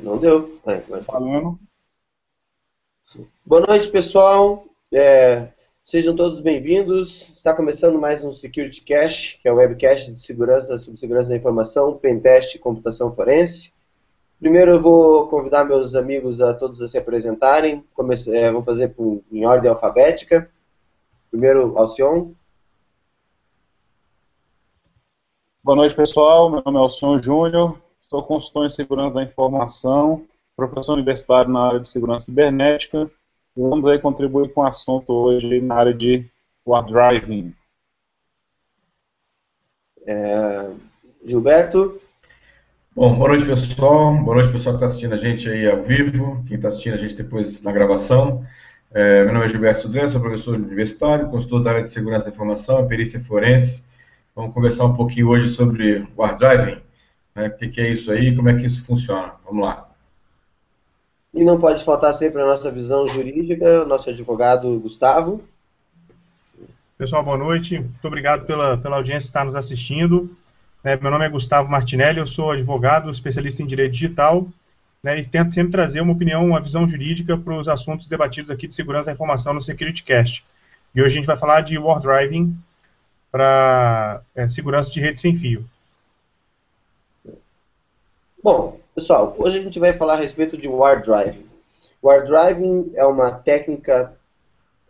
Não deu. É, Falando. Boa noite, pessoal. É, sejam todos bem-vindos. Está começando mais um Security Cache, que é o webcast de segurança sobre segurança da informação, pentest e computação forense. Primeiro eu vou convidar meus amigos a todos a se apresentarem. Comece, é, vou fazer por, em ordem alfabética. Primeiro, Alcion. Boa noite, pessoal. Meu nome é Alcion Júnior. Sou consultor em segurança da informação, professor universitário na área de segurança cibernética. E vamos aí contribuir com o assunto hoje na área de war driving. É, Gilberto. Bom, boa noite pessoal, boa noite pessoal que está assistindo a gente aí ao vivo, quem está assistindo a gente depois na gravação. É, meu nome é Gilberto Sudran, sou professor universitário, consultor da área de segurança da informação, perícia forense. Vamos conversar um pouquinho hoje sobre hard driving, né, o que, que é isso aí, como é que isso funciona. Vamos lá. E não pode faltar sempre a nossa visão jurídica, nosso advogado Gustavo. Pessoal, boa noite. Muito obrigado pela, pela audiência que está nos assistindo. É, meu nome é Gustavo Martinelli, eu sou advogado, especialista em direito digital, né, e tento sempre trazer uma opinião, uma visão jurídica para os assuntos debatidos aqui de segurança da informação no SecurityCast. E hoje a gente vai falar de war driving para é, segurança de rede sem fio. Bom, pessoal, hoje a gente vai falar a respeito de war driving. War driving é uma técnica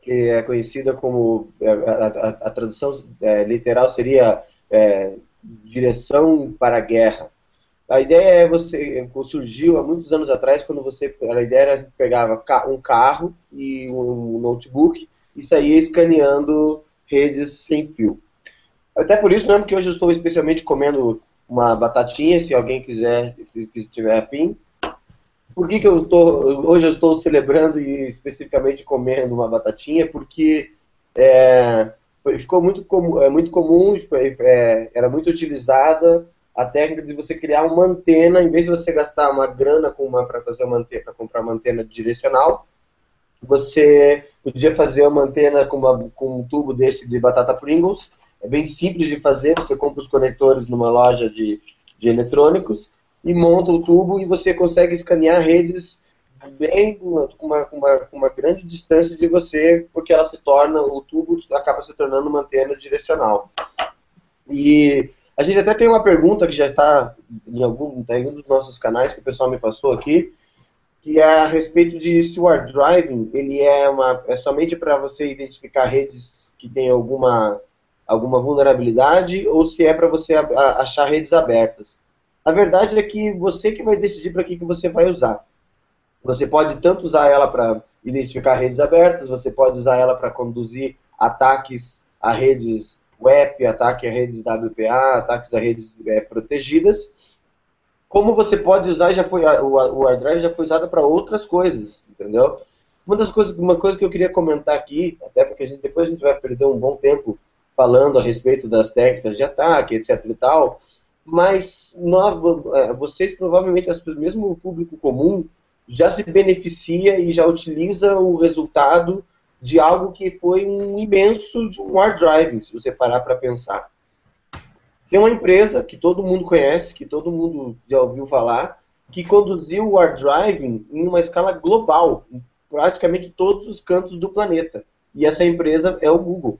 que é conhecida como é, a, a, a tradução é, literal seria é, direção para a guerra. A ideia é você surgiu há muitos anos atrás quando você a ideia era pegava um carro e um notebook e saía escaneando redes sem fio. Até por isso mesmo que hoje eu estou especialmente comendo uma batatinha, se alguém quiser, se tiver afim. Por que, que eu estou hoje eu estou celebrando e especificamente comendo uma batatinha? Porque é, ficou muito, com, é, muito comum, é, era muito utilizada a técnica de você criar uma antena, em vez de você gastar uma grana para fazer uma antena, para comprar uma antena direcional, você podia fazer uma antena com, uma, com um tubo desse de batata Pringles. É bem simples de fazer, você compra os conectores numa loja de, de eletrônicos e monta o tubo e você consegue escanear redes bem com uma, uma, uma grande distância de você, porque ela se torna, o tubo acaba se tornando uma antena direcional. E a gente até tem uma pergunta que já está em algum, tá em um dos nossos canais que o pessoal me passou aqui, que é a respeito de se o hard driving ele é, uma, é somente para você identificar redes que têm alguma, alguma vulnerabilidade ou se é para você achar redes abertas. A verdade é que você que vai decidir para que, que você vai usar. Você pode tanto usar ela para identificar redes abertas, você pode usar ela para conduzir ataques a redes web, ataque a redes WPA, ataques a redes é, protegidas. Como você pode usar, já foi o, o AirDrive já foi usado para outras coisas, entendeu? Uma das coisas, uma coisa que eu queria comentar aqui, até porque a gente, depois a gente vai perder um bom tempo falando a respeito das técnicas de ataque, etc e tal, mas nós, é, vocês provavelmente, mesmo o público comum, já se beneficia e já utiliza o resultado de algo que foi um imenso de um hard driving, se você parar para pensar. Tem uma empresa que todo mundo conhece, que todo mundo já ouviu falar, que conduziu o hard driving em uma escala global, em praticamente todos os cantos do planeta. E essa empresa é o Google.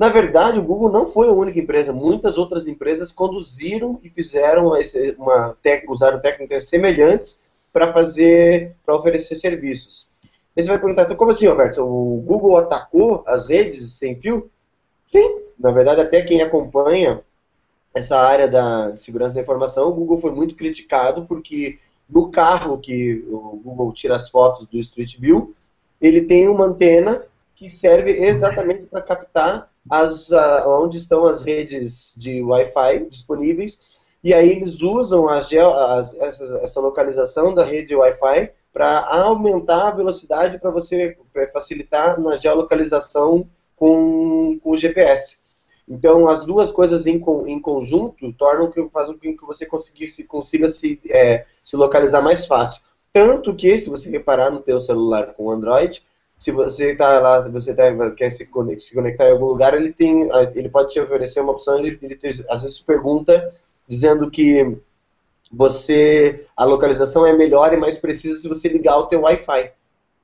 Na verdade, o Google não foi a única empresa. Muitas outras empresas conduziram e fizeram uma, usaram técnicas semelhantes para fazer, para oferecer serviços. Aí você vai perguntar, então, como assim, Roberto? O Google atacou as redes sem fio? Sim, na verdade, até quem acompanha essa área da segurança da informação, o Google foi muito criticado porque no carro que o Google tira as fotos do Street View, ele tem uma antena que serve exatamente para captar as, uh, onde estão as redes de Wi-Fi disponíveis e aí eles usam a, as, essa, essa, localização da rede Wi-Fi para aumentar a velocidade para você pra facilitar na geolocalização com, com o GPS. Então, as duas coisas em, em conjunto tornam que fazem com que você se, consiga se, é, se localizar mais fácil. Tanto que, se você reparar no teu celular com Android, se você está lá, você tá, quer se conectar, se conectar, em algum lugar, ele tem, ele pode te oferecer uma opção, ele, ele te, às vezes pergunta dizendo que você a localização é melhor e mais precisa se você ligar o teu Wi-Fi.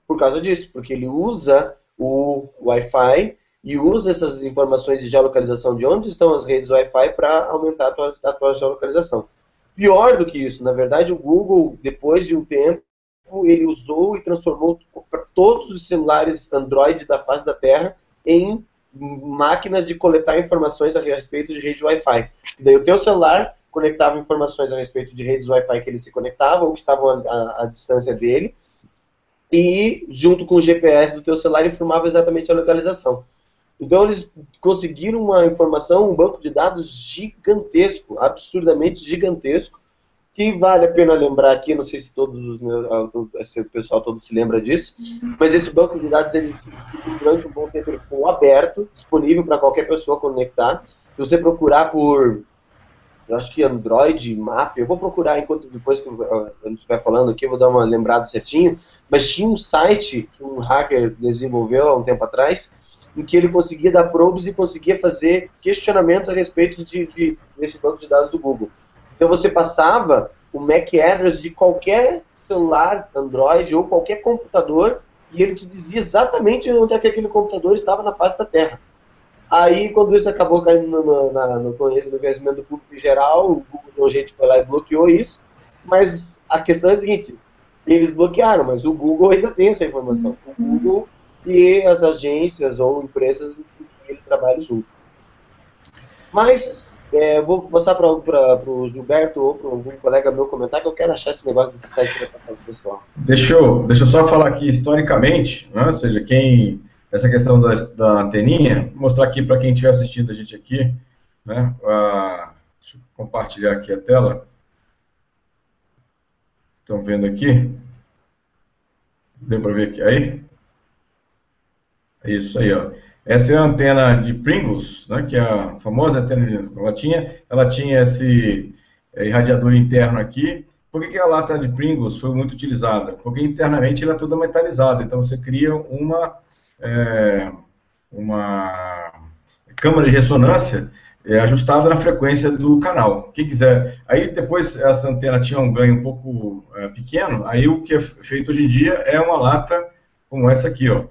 Por causa disso, porque ele usa o Wi-Fi e usa essas informações de geolocalização de onde estão as redes Wi-Fi para aumentar a tua, a tua geolocalização. Pior do que isso, na verdade, o Google, depois de um tempo, ele usou e transformou todos os celulares Android da face da Terra em máquinas de coletar informações a respeito de rede Wi-Fi. Daí o teu celular conectava informações a respeito de redes Wi-Fi que ele se conectava ou que estavam à distância dele, e junto com o GPS do teu celular informava exatamente a localização. Então eles conseguiram uma informação, um banco de dados gigantesco, absurdamente gigantesco, que vale a pena lembrar aqui, não sei se todos os meus, ah, se o pessoal todo se lembra disso, mas esse banco de dados ele durante um bom tempo ele ficou aberto, disponível para qualquer pessoa conectar. Se você procurar por eu acho que Android, Map, eu vou procurar enquanto depois que eu estiver falando aqui, eu vou dar uma lembrada certinho, mas tinha um site que um hacker desenvolveu há um tempo atrás, em que ele conseguia dar probes e conseguia fazer questionamentos a respeito de, de, desse banco de dados do Google. Então você passava o MAC address de qualquer celular Android ou qualquer computador e ele te dizia exatamente onde é que aquele computador estava na face da Terra. Aí, quando isso acabou caindo no, no, no conhecimento do público em geral, o Google, a gente foi lá e bloqueou isso. Mas a questão é a seguinte: eles bloquearam, mas o Google ainda tem essa informação. O uhum. Google e as agências ou empresas que ele trabalha junto. Mas, é, vou passar para o Gilberto ou para algum colega meu comentar que eu quero achar esse negócio desse site para o pessoal. Deixa eu, deixa eu só falar aqui historicamente, né, ou seja, quem essa questão da, da anteninha, vou mostrar aqui para quem estiver assistindo a gente aqui, né, a, deixa eu compartilhar aqui a tela. Estão vendo aqui? Deu para ver aqui? Aí? É isso aí, ó. Essa é a antena de Pringles, né, que é a famosa antena de ela tinha, ela tinha esse é, irradiador interno aqui. Por que, que a lata de Pringles foi muito utilizada? Porque internamente ela é toda metalizada, então você cria uma é, uma câmara de ressonância é, ajustada na frequência do canal. Quem quiser. Aí depois essa antena tinha um ganho um pouco é, pequeno, aí o que é feito hoje em dia é uma lata como essa aqui, ó.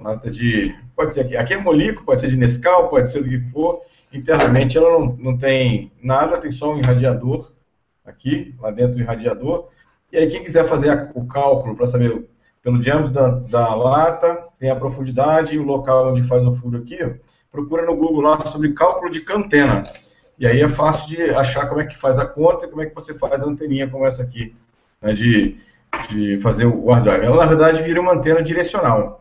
Lata de. Pode ser aqui. Aqui é molico, pode ser de Nescau, pode ser do que for. Internamente ela não, não tem nada, tem só um irradiador aqui, lá dentro do irradiador. E aí quem quiser fazer a, o cálculo para saber pelo diâmetro da, da, lata, tem a profundidade e o local onde faz o furo aqui, procura no Google lá sobre cálculo de cantena. E aí é fácil de achar como é que faz a conta e como é que você faz a anteninha como essa aqui, né, de, de fazer o hard drive. Ela, na verdade, vira uma antena direcional.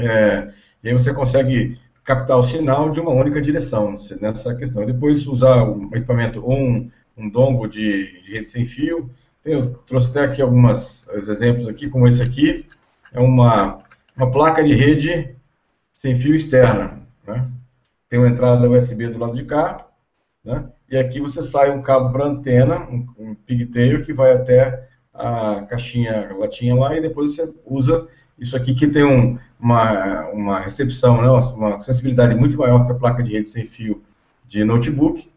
É, e aí você consegue captar o sinal de uma única direção nessa questão. Depois usar um equipamento ou um, um dongle de, de rede sem fio, eu trouxe até aqui alguns exemplos aqui, como esse aqui, é uma, uma placa de rede sem fio externa. Né? Tem uma entrada USB do lado de cá, né? e aqui você sai um cabo para antena, um, um pigtail, que vai até a caixinha, latinha lá, e depois você usa isso aqui que tem um, uma, uma recepção, né? uma sensibilidade muito maior que a placa de rede sem fio de notebook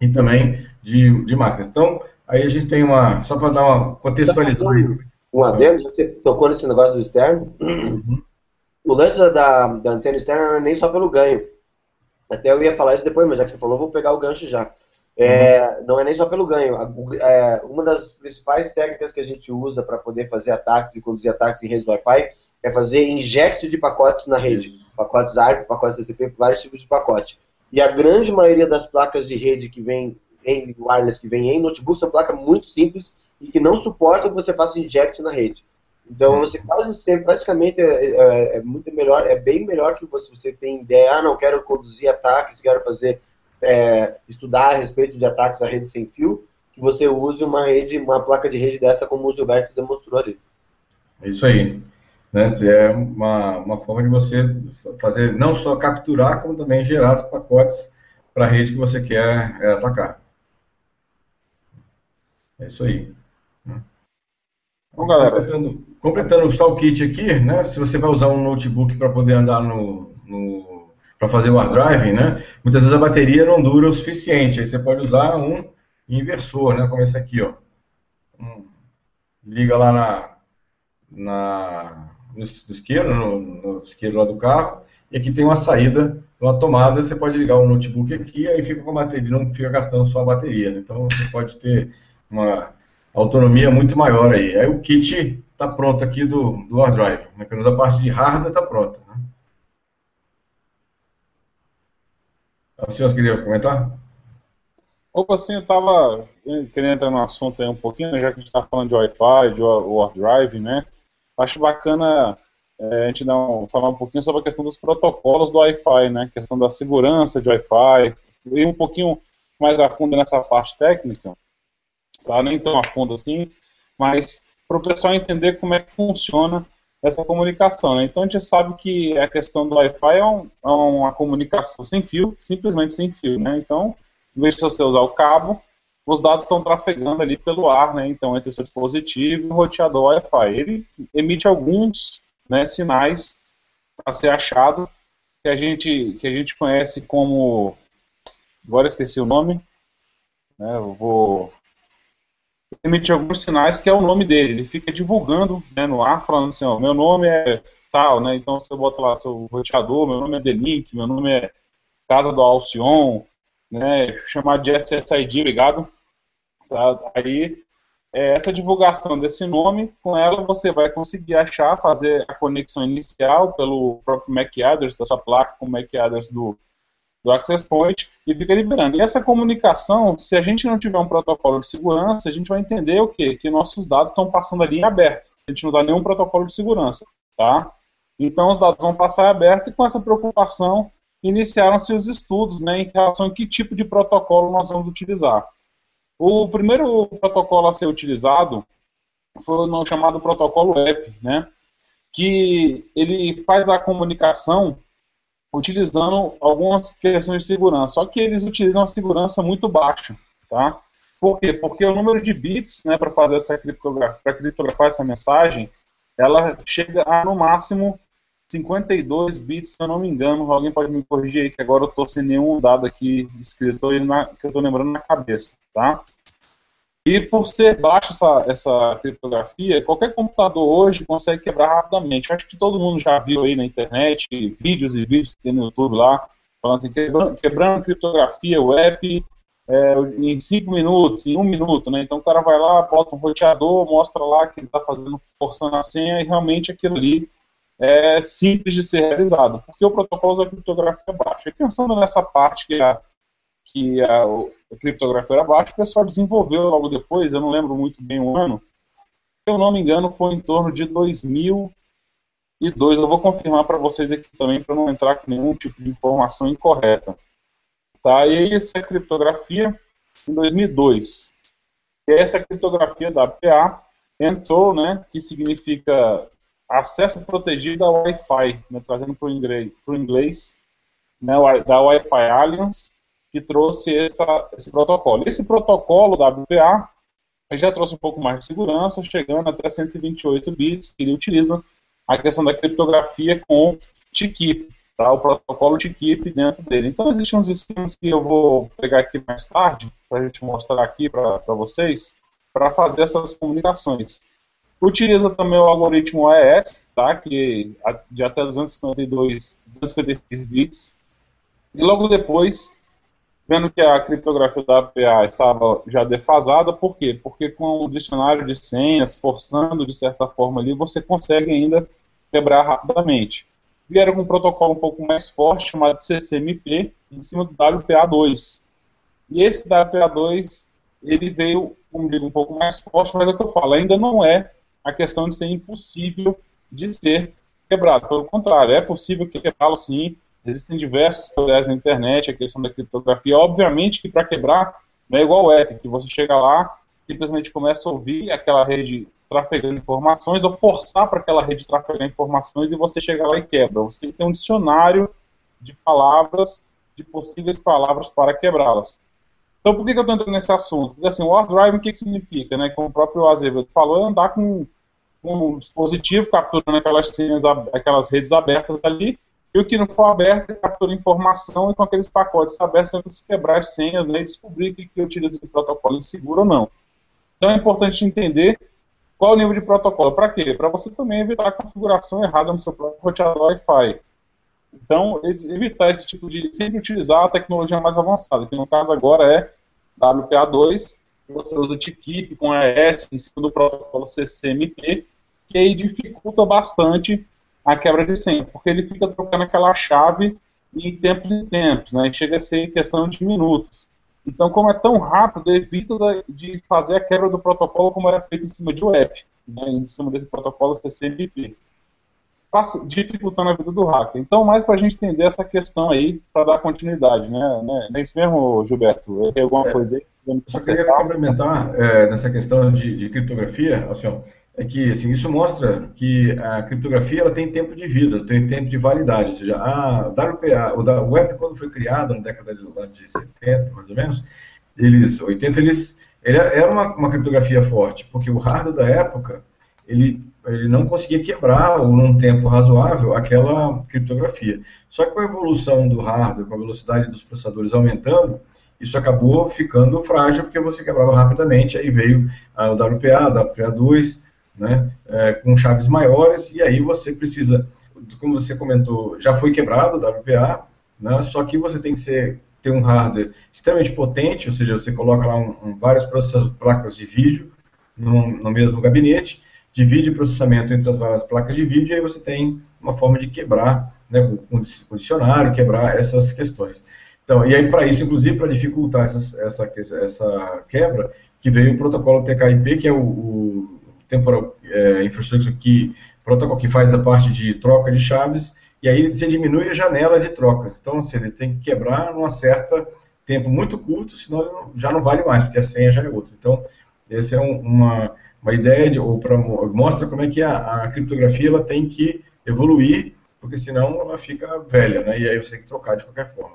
e também de, de máquinas. Então, Aí a gente tem uma, só para dar uma contextualização. Um adendo, você tocou nesse negócio do externo. Uhum. O lance da, da antena externa não é nem só pelo ganho. Até eu ia falar isso depois, mas já que você falou, vou pegar o gancho já. É, uhum. Não é nem só pelo ganho. É, uma das principais técnicas que a gente usa para poder fazer ataques e conduzir ataques em redes Wi-Fi é fazer inject de pacotes na rede. Isso. Pacotes ARP, pacotes TCP, vários tipos de pacote. E a grande maioria das placas de rede que vem em wireless que vem em notebook são placas muito simples e que não suportam que você faça inject na rede. Então uhum. você quase sempre, praticamente é, é, é, muito melhor, é bem melhor que você, você tem ideia, ah, não quero conduzir ataques, quero fazer, é, estudar a respeito de ataques à rede sem fio, que você use uma rede, uma placa de rede dessa como o Gilberto demonstrou ali. É isso aí. Né? É uma, uma forma de você fazer, não só capturar, como também gerar os pacotes para a rede que você quer é, atacar. É isso aí. Bom, galera. Completando, completando só o kit aqui, né? Se você vai usar um notebook para poder andar no, no para fazer o hard drive, né? Muitas vezes a bateria não dura o suficiente. Aí você pode usar um inversor, né? Como esse aqui, ó. Liga lá na, na, no, isqueiro, no, no isqueiro lá do carro, e aqui tem uma saída, uma tomada, você pode ligar o notebook aqui, aí fica com a bateria, não fica gastando só a bateria, né? Então você pode ter uma autonomia muito maior aí. Aí o kit está pronto aqui do, do OneDrive, né? pelo menos a parte de hardware está pronta. Né? A senhora queria comentar? Opa, sim, eu estava querendo entrar no assunto aí um pouquinho, já que a gente está falando de Wi-Fi, de OneDrive, né? Acho bacana é, a gente dar um, falar um pouquinho sobre a questão dos protocolos do Wi-Fi, né? A questão da segurança de Wi-Fi, ir um pouquinho mais a fundo nessa parte técnica, tá? Nem tão a fundo assim, mas para o pessoal entender como é que funciona essa comunicação. Né? Então a gente sabe que a questão do Wi-Fi é, um, é, uma comunicação sem fio, simplesmente sem fio. Né? Então, em vez de você usar o cabo, os dados estão trafegando ali pelo ar, né? então entre o seu dispositivo e o roteador Wi-Fi. Ele emite alguns né, sinais para ser achado que a gente que a gente conhece como agora esqueci o nome, né? Vou emitir alguns sinais que é o nome dele. Ele fica divulgando né, no ar, falando assim, ó, meu nome é tal, né? Então você bota lá seu roteador, meu nome é Delink, meu nome é Casa do Alcion, né? Chamar de SSID, ligado? Tá? Aí é, essa divulgação desse nome, com ela você vai conseguir achar, fazer a conexão inicial pelo próprio MAC address da sua placa com o MAC address do, do access point e fica liberando. E essa comunicação, se a gente não tiver um protocolo de segurança, a gente vai entender o quê? Que nossos dados estão passando ali em aberto. A gente não usar nenhum protocolo de segurança, tá? Então os dados vão passar aberto e com essa preocupação iniciaram-se os estudos né, em relação a que tipo de protocolo nós vamos utilizar. O primeiro protocolo a ser utilizado foi o chamado protocolo EP, né, que ele faz a comunicação utilizando algumas questões de segurança. Só que eles utilizam uma segurança muito baixa, tá? Por quê? Porque o número de bits, né, para fazer essa criptografia, para criptografar essa mensagem, ela chega a no máximo 52 bits, se eu não me engano. Alguém pode me corrigir aí, que agora eu estou sem nenhum dado aqui escrito na, que eu estou lembrando na cabeça, tá? E por ser baixa essa, essa criptografia, qualquer computador hoje consegue quebrar rapidamente. acho que todo mundo já viu aí na internet vídeos e vídeos que tem no YouTube lá, falando assim, quebrando, quebrando criptografia web é, em 5 minutos, em 1 um minuto, né? Então o cara vai lá, bota um roteador, mostra lá que ele está fazendo, forçando a senha, e realmente aquilo ali é simples de ser realizado, porque o protocolo da criptografia baixa. E pensando nessa parte que a que a criptografia era baixa, o pessoal desenvolveu logo depois, eu não lembro muito bem o ano, se eu não me engano foi em torno de 2002, eu vou confirmar para vocês aqui também, para não entrar com nenhum tipo de informação incorreta. Tá, e essa criptografia em 2002. E essa criptografia da PA entrou, né, que significa acesso protegido ao Wi-Fi, né, trazendo para o inglês, inglês né, da Wi-Fi Alliance, que trouxe essa, esse protocolo. Esse protocolo WPA já trouxe um pouco mais de segurança, chegando até 128 bits, que ele utiliza a questão da criptografia com TKIP, tá? o protocolo TKIP dentro dele. Então existem uns esquemas que eu vou pegar aqui mais tarde, para a gente mostrar aqui para vocês, para fazer essas comunicações. Utiliza também o algoritmo AES, tá? que de até 252, 256 bits. E logo depois vendo que a criptografia da APA estava já defasada, por quê? Porque com o dicionário de senhas, forçando de certa forma ali, você consegue ainda quebrar rapidamente. Vieram com um protocolo um pouco mais forte, chamado CCMP, em cima do WPA2. E esse WPA2, ele veio, como digo, um pouco mais forte, mas é o que eu falo, ainda não é a questão de ser impossível de ser quebrado. Pelo contrário, é possível quebrá-lo sim, Existem diversos tutoriais na internet, a questão da criptografia. Obviamente que para quebrar não é igual o app, que você chega lá, simplesmente começa a ouvir aquela rede trafegando informações ou forçar para aquela rede trafegar informações e você chega lá e quebra. Você tem que ter um dicionário de palavras, de possíveis palavras para quebrá-las. Então, por que, eu estou entrando nesse assunto? Porque, assim, o hard driving, o que, que significa? Né? Como o próprio Azevedo falou, é andar com, um dispositivo capturando aquelas senhas, aquelas redes abertas ali, E o que não for aberto captura informação e com aqueles pacotes abertos tenta se quebrar as senhas né, e descobrir que, que utiliza o protocolo é seguro ou não. Então é importante entender qual o nível de protocolo. Para quê? Para você também evitar a configuração errada no seu próprio roteador Wi-Fi. Então, evitar esse tipo de. sempre utilizar a tecnologia mais avançada, que no caso agora é WPA2, você usa o TKIP com AES em cima do protocolo CCMP, que aí dificulta bastante a quebra de senha, porque ele fica trocando aquela chave em tempos e tempos, né? Chega a ser questão de minutos. Então, como é tão rápido, evita de fazer a quebra do protocolo como era feito em cima de web, né? em cima desse protocolo CCMP dificultando a vida do hacker. Então, mais para a gente entender essa questão aí, para dar continuidade, né? Não é isso mesmo, Gilberto? Tem alguma é, coisa aí? Eu só queria complementar é, nessa questão de, de criptografia, assim, é que assim, isso mostra que a criptografia ela tem tempo de vida, tem tempo de validade, ou seja, a WPA, o, web quando foi criado na década de, de 70, mais ou menos, eles, 80, eles, ele era uma, uma criptografia forte, porque o hardware da época, ele ele não conseguia quebrar, ou num tempo razoável, aquela criptografia. Só que com a evolução do hardware, com a velocidade dos processadores aumentando, isso acabou ficando frágil, porque você quebrava rapidamente, aí veio o WPA, o WPA2, né, é, com chaves maiores, e aí você precisa, como você comentou, já foi quebrado o WPA, né, só que você tem que ser, ter um hardware extremamente potente, ou seja, você coloca lá um, um, várias placas de vídeo no, no mesmo gabinete, divide o processamento entre as várias placas de vídeo e aí você tem uma forma de quebrar, né, com o dicionário, quebrar essas questões. Então, e aí para isso, inclusive, para dificultar essa, essa, quebra, que veio o protocolo TKIP, que é o, o temporal é, infrastructure que protocolo que faz a parte de troca de chaves, e aí você diminui a janela de trocas. Então, se ele tem que quebrar num certo tempo muito curto, senão já não vale mais, porque a senha já é outra. Então, esse é um, uma uma ideia de, ou pra, mostra como é que a, a, criptografia ela tem que evoluir, porque senão ela fica velha, né? E aí você tem que trocar de qualquer forma.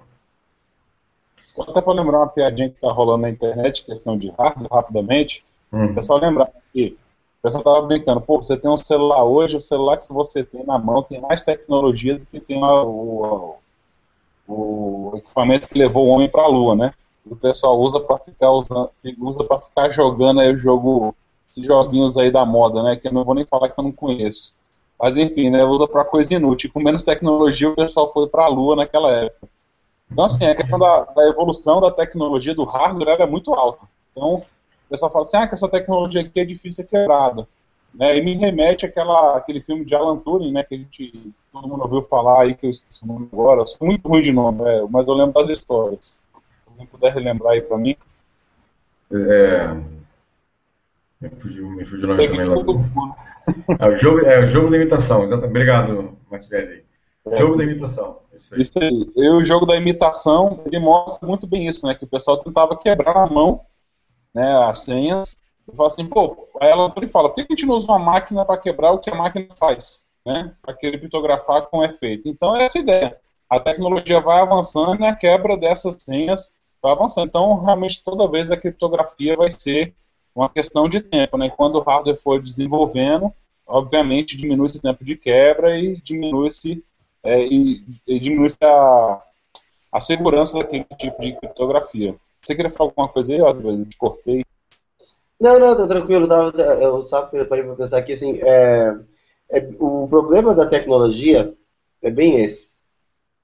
Só até para lembrar uma piadinha que está rolando na internet, questão de hardware, rapidamente, uhum. o pessoal lembrar que o pessoal estava brincando, pô, você tem um celular hoje, o celular que você tem na mão tem mais tecnologia do que tem o, o, o equipamento que levou o homem para a Lua, né? O pessoal usa para ficar usando, usa para ficar jogando aí o jogo esses joguinhos aí da moda, né? Que eu não vou nem falar que eu não conheço. Mas enfim, né? Usa para coisa inútil. Com menos tecnologia, o pessoal foi para a Lua naquela época. Então, assim, a questão da, da evolução da tecnologia do hardware é muito alta. Então, pessoal fala assim, ah, que essa tecnologia aqui é difícil ser quebrada. Né, e me remete àquela, àquele filme de Alan Turing, né, que a gente, todo mundo ouviu falar aí, que eu esqueci o nome agora, sou muito ruim de nome, né, mas eu lembro das histórias. Se alguém puder relembrar aí para mim. É, me fugiu, me fugiu o nome também lá. É o jogo, é o jogo da imitação, exatamente. Obrigado, Martinelli. É. Jogo da imitação. Isso aí. isso aí. E o jogo da imitação, ele mostra muito bem isso, né? Que o pessoal tentava quebrar na mão né, as senhas. E fala assim, pô, aí ela fala, por que a gente não usa uma máquina para quebrar o que a máquina faz? Né? Para criptografar com efeito. Então é essa ideia. A tecnologia vai avançando e a quebra dessas senhas vai avançando. Então, realmente, toda vez a criptografia vai ser uma questão de tempo, né? Quando o hardware for desenvolvendo, obviamente diminui esse tempo de quebra e diminui-se é, e, e diminui a, a segurança daquele tipo de criptografia. Você queria falar alguma coisa aí, Oswald? Eu te cortei. Não, não, tô tranquilo. Eu só parei para pensar aqui, assim, é, é, o problema da tecnologia é bem esse.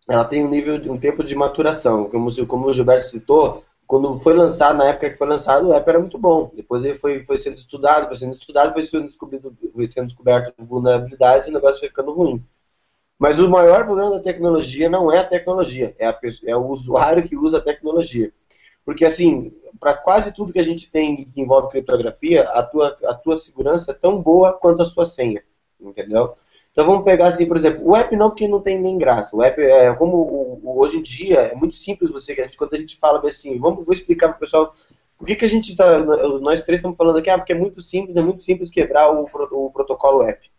Ela tem um nível, um tempo de maturação. Como, como o Gilberto citou, quando foi lançado, na época que foi lançado, o app era muito bom. Depois ele foi, foi sendo estudado, foi sendo estudado, foi sendo, descoberto, foi sendo descoberto vulnerabilidades e o negócio foi ficando ruim. Mas o maior problema da tecnologia não é a tecnologia, é, a, é o usuário que usa a tecnologia. Porque, assim, para quase tudo que a gente tem que envolve criptografia, a tua, a tua segurança é tão boa quanto a sua senha, entendeu? Então vamos pegar assim, por exemplo, o app não porque não tem nem graça. O app é como o, o, hoje em dia é muito simples você quando a gente fala assim, vamos vou explicar para o pessoal por que, que a gente tá, nós três estamos falando aqui, ah, porque é muito simples, é muito simples quebrar o, o protocolo app.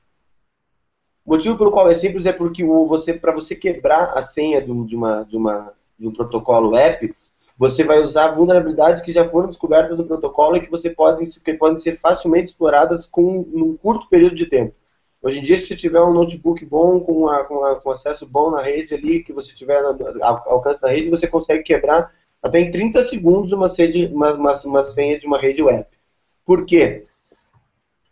O motivo pelo qual é simples é porque o, você para você quebrar a senha de, uma, de, uma, de um protocolo app, você vai usar vulnerabilidades que já foram descobertas no protocolo e que você pode que podem ser facilmente exploradas com um curto período de tempo. Hoje em dia, se você tiver um notebook bom, com, uma, com, uma, com acesso bom na rede ali, que você tiver ao alcance da rede, você consegue quebrar até em 30 segundos uma, sede, uma, uma, uma senha de uma rede web. Por quê?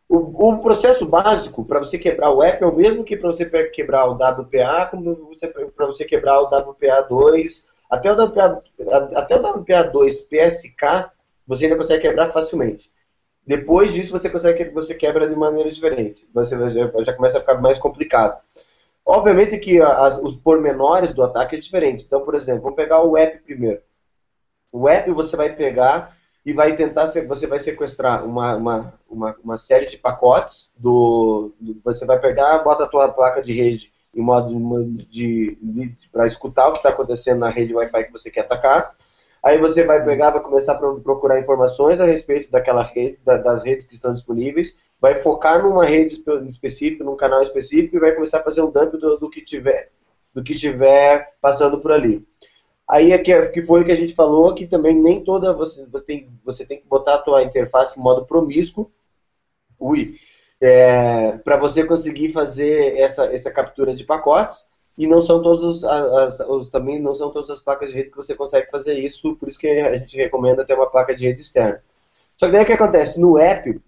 O, o processo básico para você quebrar o app é o mesmo que para você quebrar o WPA, como para você quebrar o WPA2, até o WPA, até o WPA2 PSK, você ainda consegue quebrar facilmente. Depois disso, você consegue você quebra de maneira diferente. Você já, já começa a ficar mais complicado. Obviamente que as, os pormenores do ataque é diferente. Então, por exemplo, vamos pegar o app primeiro. O app você vai pegar e vai tentar, você vai sequestrar uma, uma, uma, uma série de pacotes do, Você vai pegar, bota a tua placa de rede em modo de, de para escutar o que está acontecendo na rede Wi-Fi que você quer atacar. Aí você vai pegar, vai começar a procurar informações a respeito daquela rede, das redes que estão disponíveis, vai focar numa rede específica, num canal específico e vai começar a fazer um dump do, do que tiver, do que tiver passando por ali. Aí é que, é, que foi o que a gente falou, que também nem toda você tem, você tem que botar a tua interface em modo promíscuo, ui, é, para você conseguir fazer essa, essa captura de pacotes. E não são todos as, os, também não são todas as placas de rede que você consegue fazer isso, por isso que a gente recomenda ter uma placa de rede externa. Só que daí o que acontece? No app,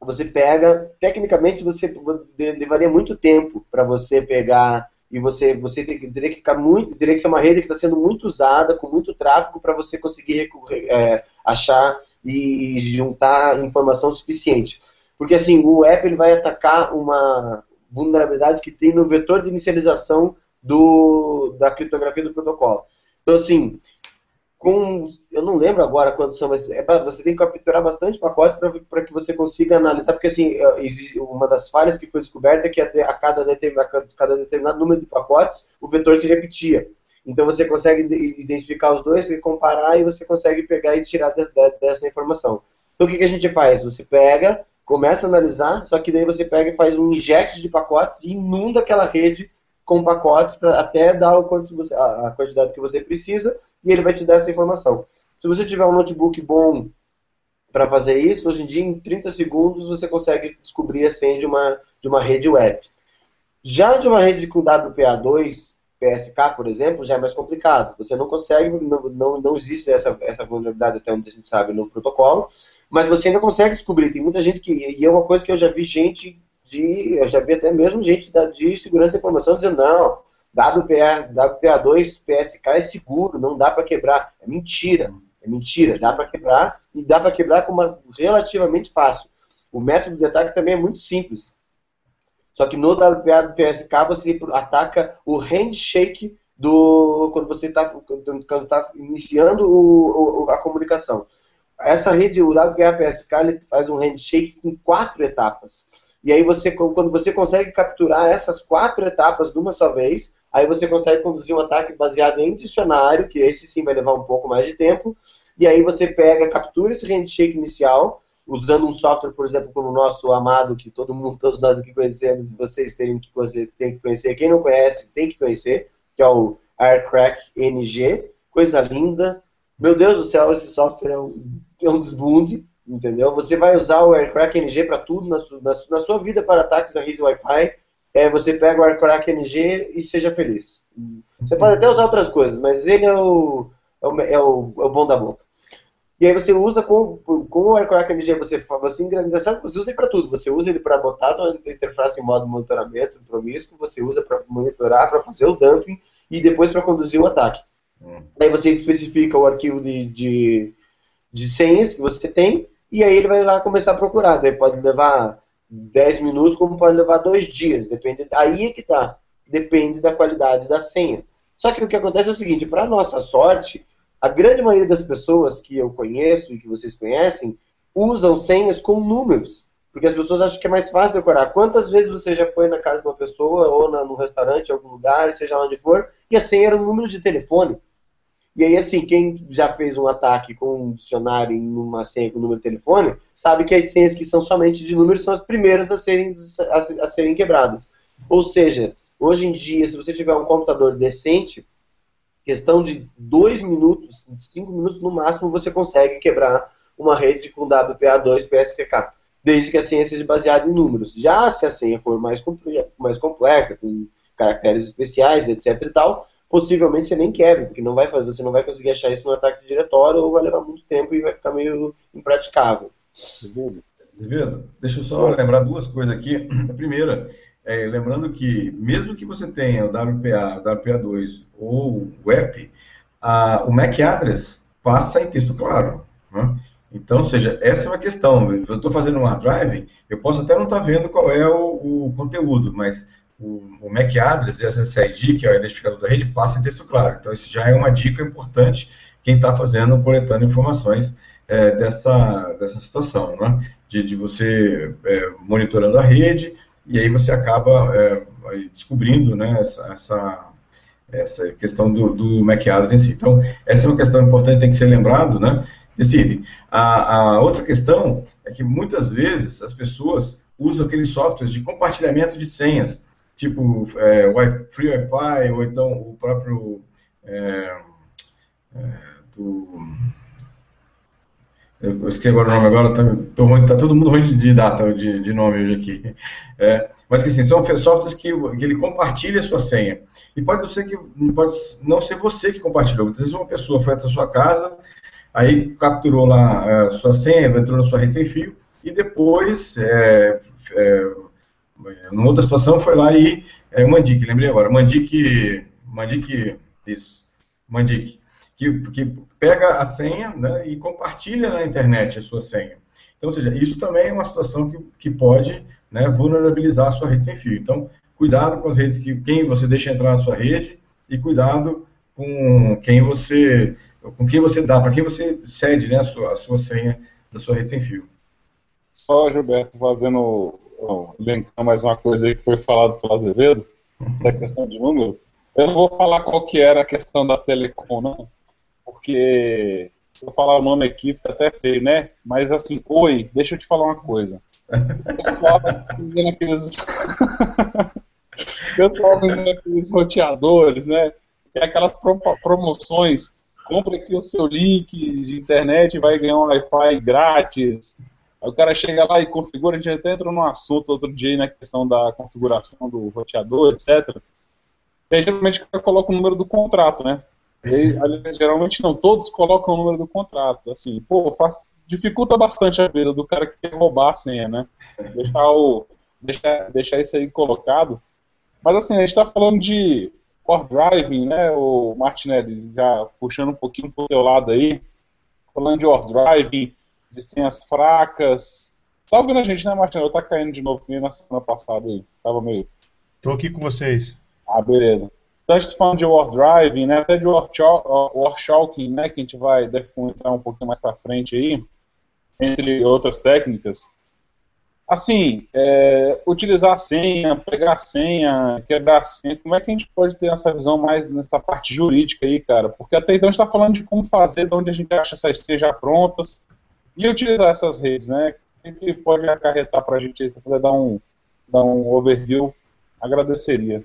você pega, tecnicamente você levaria muito tempo para você pegar e você, você teria que ficar muito, teria que ser uma rede que está sendo muito usada, com muito tráfego, para você conseguir é, achar e juntar informação suficiente. Porque assim, o app ele vai atacar uma, vulnerabilidades que tem no vetor de inicialização do, da criptografia do protocolo. Então, assim, com, eu não lembro agora quantos são, mas é pra, você tem que capturar bastante pacote para que você consiga analisar, porque assim, é, uma das falhas que foi descoberta é que a, cada, determinado, cada determinado número de pacotes, o vetor se repetia. Então você consegue identificar os dois e comparar e você consegue pegar e tirar de, de, dessa informação. Então o que, que a gente faz? Você pega, começa a analisar, só que daí você pega e faz um inject de pacotes e inunda aquela rede com pacotes para até dar você, a, quantidade que você precisa e ele vai te dar essa informação. Se você tiver um notebook bom para fazer isso, hoje em dia em 30 segundos você consegue descobrir a senha de uma, de uma rede web. Já de uma rede com WPA2, PSK, por exemplo, já é mais complicado. Você não consegue, não, não, não existe essa, essa vulnerabilidade até onde a gente sabe no protocolo, mas você ainda consegue descobrir. Tem muita gente que. E é uma coisa que eu já vi gente de. Eu já vi até mesmo gente da, de segurança da informação dizendo: não, WPA, WPA2 PSK é seguro, não dá para quebrar. É mentira. É mentira. Dá para quebrar e dá para quebrar com uma relativamente fácil. O método de ataque também é muito simples. Só que no WPA do PSK você ataca o handshake do quando você está quando tá iniciando o, o, a comunicação. Essa rede, o WPA-PSK, ele faz um handshake com quatro etapas. E aí você, quando você consegue capturar essas quatro etapas de uma só vez, aí você consegue conduzir um ataque baseado em dicionário, que esse sim vai levar um pouco mais de tempo. E aí você pega, captura esse handshake inicial, usando um software, por exemplo, como o nosso amado, que todo mundo, todos nós aqui conhecemos, vocês têm que, têm que conhecer. Quem não conhece, tem que conhecer, que é o Aircrack NG. Coisa linda, meu Deus do céu, esse software é um, é um desbunde, entendeu? Você vai usar o Aircrack NG para tudo na, su, na, na, sua vida para ataques a rede Wi-Fi. É, você pega o Aircrack NG e seja feliz. Você pode até usar outras coisas, mas ele é o, é o, é o, é o bom da boca. E aí você usa com, com o Aircrack NG, você, você engraçado, você usa ele para tudo. Você usa ele para botar a interface em modo monitoramento promíscuo, você usa para monitorar, para fazer o dumping e depois para conduzir o ataque. Hum. Aí você especifica o arquivo de, de, de senhas que você tem, e aí ele vai lá começar a procurar. Daí pode levar 10 minutos, como pode levar dois dias. Depende, aí é que tá. Depende da qualidade da senha. Só que o que acontece é o seguinte, para nossa sorte, a grande maioria das pessoas que eu conheço e que vocês conhecem usam senhas com números. Porque as pessoas acham que é mais fácil decorar. Quantas vezes você já foi na casa de uma pessoa, ou na, no restaurante, em algum lugar, seja lá onde for, e a senha era um número de telefone? E aí, assim, quem já fez um ataque com um dicionário em uma senha com número de telefone, sabe que as senhas que são somente de números são as primeiras a serem, a, a serem quebradas. Ou seja, hoje em dia, se você tiver um computador decente, questão de dois minutos, cinco minutos no máximo, você consegue quebrar uma rede com WPA2 PSCK. desde que a senha seja baseada em números. Já se a senha for mais, mais complexa, com caracteres especiais, etc e tal, possivelmente você nem quebre, porque não vai fazer, você não vai conseguir achar isso no ataque de diretório ou vai levar muito tempo e vai ficar meio impraticável. Azevedo, deixa eu só lembrar duas coisas aqui. A primeira, é, lembrando que mesmo que você tenha o WPA, o WPA2 ou o app, a, o MAC address passa em texto claro. Né? Então, ou seja, essa é uma questão. Eu estou fazendo um hard drive, eu posso até não estar tá vendo qual é o, o, conteúdo, mas o, o MAC address e a SSID, que é o identificador da rede, passa em texto claro. Então, isso já é uma dica importante quem está fazendo, coletando informações é, dessa, dessa situação, né? de, de você é, monitorando a rede, e aí você acaba é, descobrindo né, essa, essa, essa questão do, do MAC address em si. Então, essa é uma questão importante, tem que ser lembrado, né? Desse A, a outra questão é que muitas vezes as pessoas usam aqueles softwares de compartilhamento de senhas, tipo é, Free Wi-Fi, ou então o próprio é, é, do eu esqueci agora o nome agora, tá, tô tá todo mundo ruim de data, de, de nome hoje aqui. É, mas que assim, são softwares que, que ele compartilha a sua senha. E pode ser que pode não ser você que compartilhou. Muitas vezes uma pessoa foi até a sua casa, aí capturou lá a sua senha, entrou na sua rede sem fio, e depois, é, é, numa outra situação, foi lá e. É, Mandic, lembrei agora, Mandic. Mandic. Isso. Mandic que, que pega a senha né, e compartilha na internet a sua senha. Então, ou seja, isso também é uma situação que, que pode né, vulnerabilizar a sua rede sem fio. Então, cuidado com as redes que quem você deixa entrar na sua rede e cuidado com quem você com quem você dá, para quem você cede né, a, sua, a sua senha da sua rede sem fio. Só, Gilberto, fazendo linkando mais uma coisa aí que foi falado pelo Azevedo, da questão de número. Eu não vou falar qual que era a questão da Telecom, não, porque se eu falar o nome aqui fica até feio, né? Mas assim, oi, deixa eu te falar uma coisa. O pessoal tá vendendo aqueles. o pessoal vendendo aqueles roteadores, né? É aquelas promoções. Compre aqui o seu link de internet e vai ganhar um Wi-Fi grátis. Aí o cara chega lá e configura, a gente até entrou no assunto outro dia na questão da configuração do roteador, etc. E aí, geralmente o cara coloca o número do contrato, né? E aliás, geralmente não, todos colocam o número do contrato. Assim, pô, faz, dificulta bastante a vida do cara que quer roubar a senha, né? Deixar, o, deixar, deixar isso aí colocado. Mas assim, a gente está falando de core driving, né, o Martinelli, já puxando um pouquinho pro teu lado aí, falando de core driving, de senhas fracas. Tá ouvindo a gente, né, Martinelli? Tá caindo de novo, que nem na semana passada aí. Tava meio. Tô aqui com vocês. Ah, beleza. Então a gente tá falando de War Driving, né, até de War, War Shocking, né, que a gente vai, deve entrar um pouquinho mais para frente aí, entre outras técnicas. Assim, é, utilizar senha, pegar senha, quebrar senha, como é que a gente pode ter essa visão mais nessa parte jurídica aí, cara? Porque até então a gente está falando de como fazer, de onde a gente acha essas senhas já prontas, e utilizar essas redes, né? O que pode acarretar para a gente aí, se puder dar um, dar um overview, agradeceria.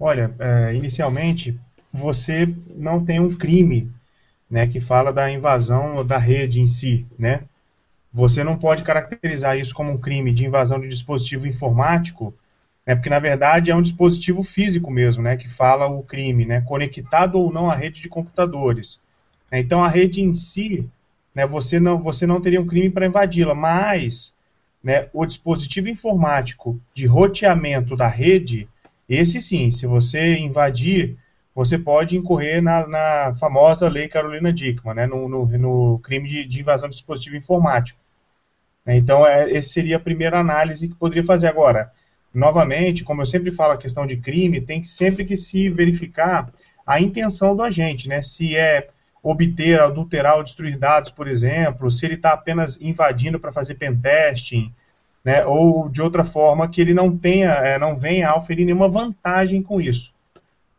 Olha, é, inicialmente, você não tem um crime né, que fala da invasão da rede em si, né? Você não pode caracterizar isso como um crime de invasão de dispositivo informático, né, porque na verdade é um dispositivo físico mesmo, né, que fala o crime, né, conectado ou não à rede de computadores. Então a rede em si, né, você não você não teria um crime para invadi-la, mas né, o dispositivo informático de roteamento da rede esse sim, se você invadir, você pode incorrer na, na famosa lei Carolina Dickmann, né, no, no, no crime de, de, invasão de dispositivo informático. Então, é, essa seria a primeira análise que poderia fazer. Agora, novamente, como eu sempre falo, a questão de crime, tem que sempre que se verificar a intenção do agente, né? Se é obter, adulterar ou destruir dados, por exemplo, se ele está apenas invadindo para fazer pentesting, né, ou de outra forma que ele não tenha, é, não venha a oferir nenhuma vantagem com isso.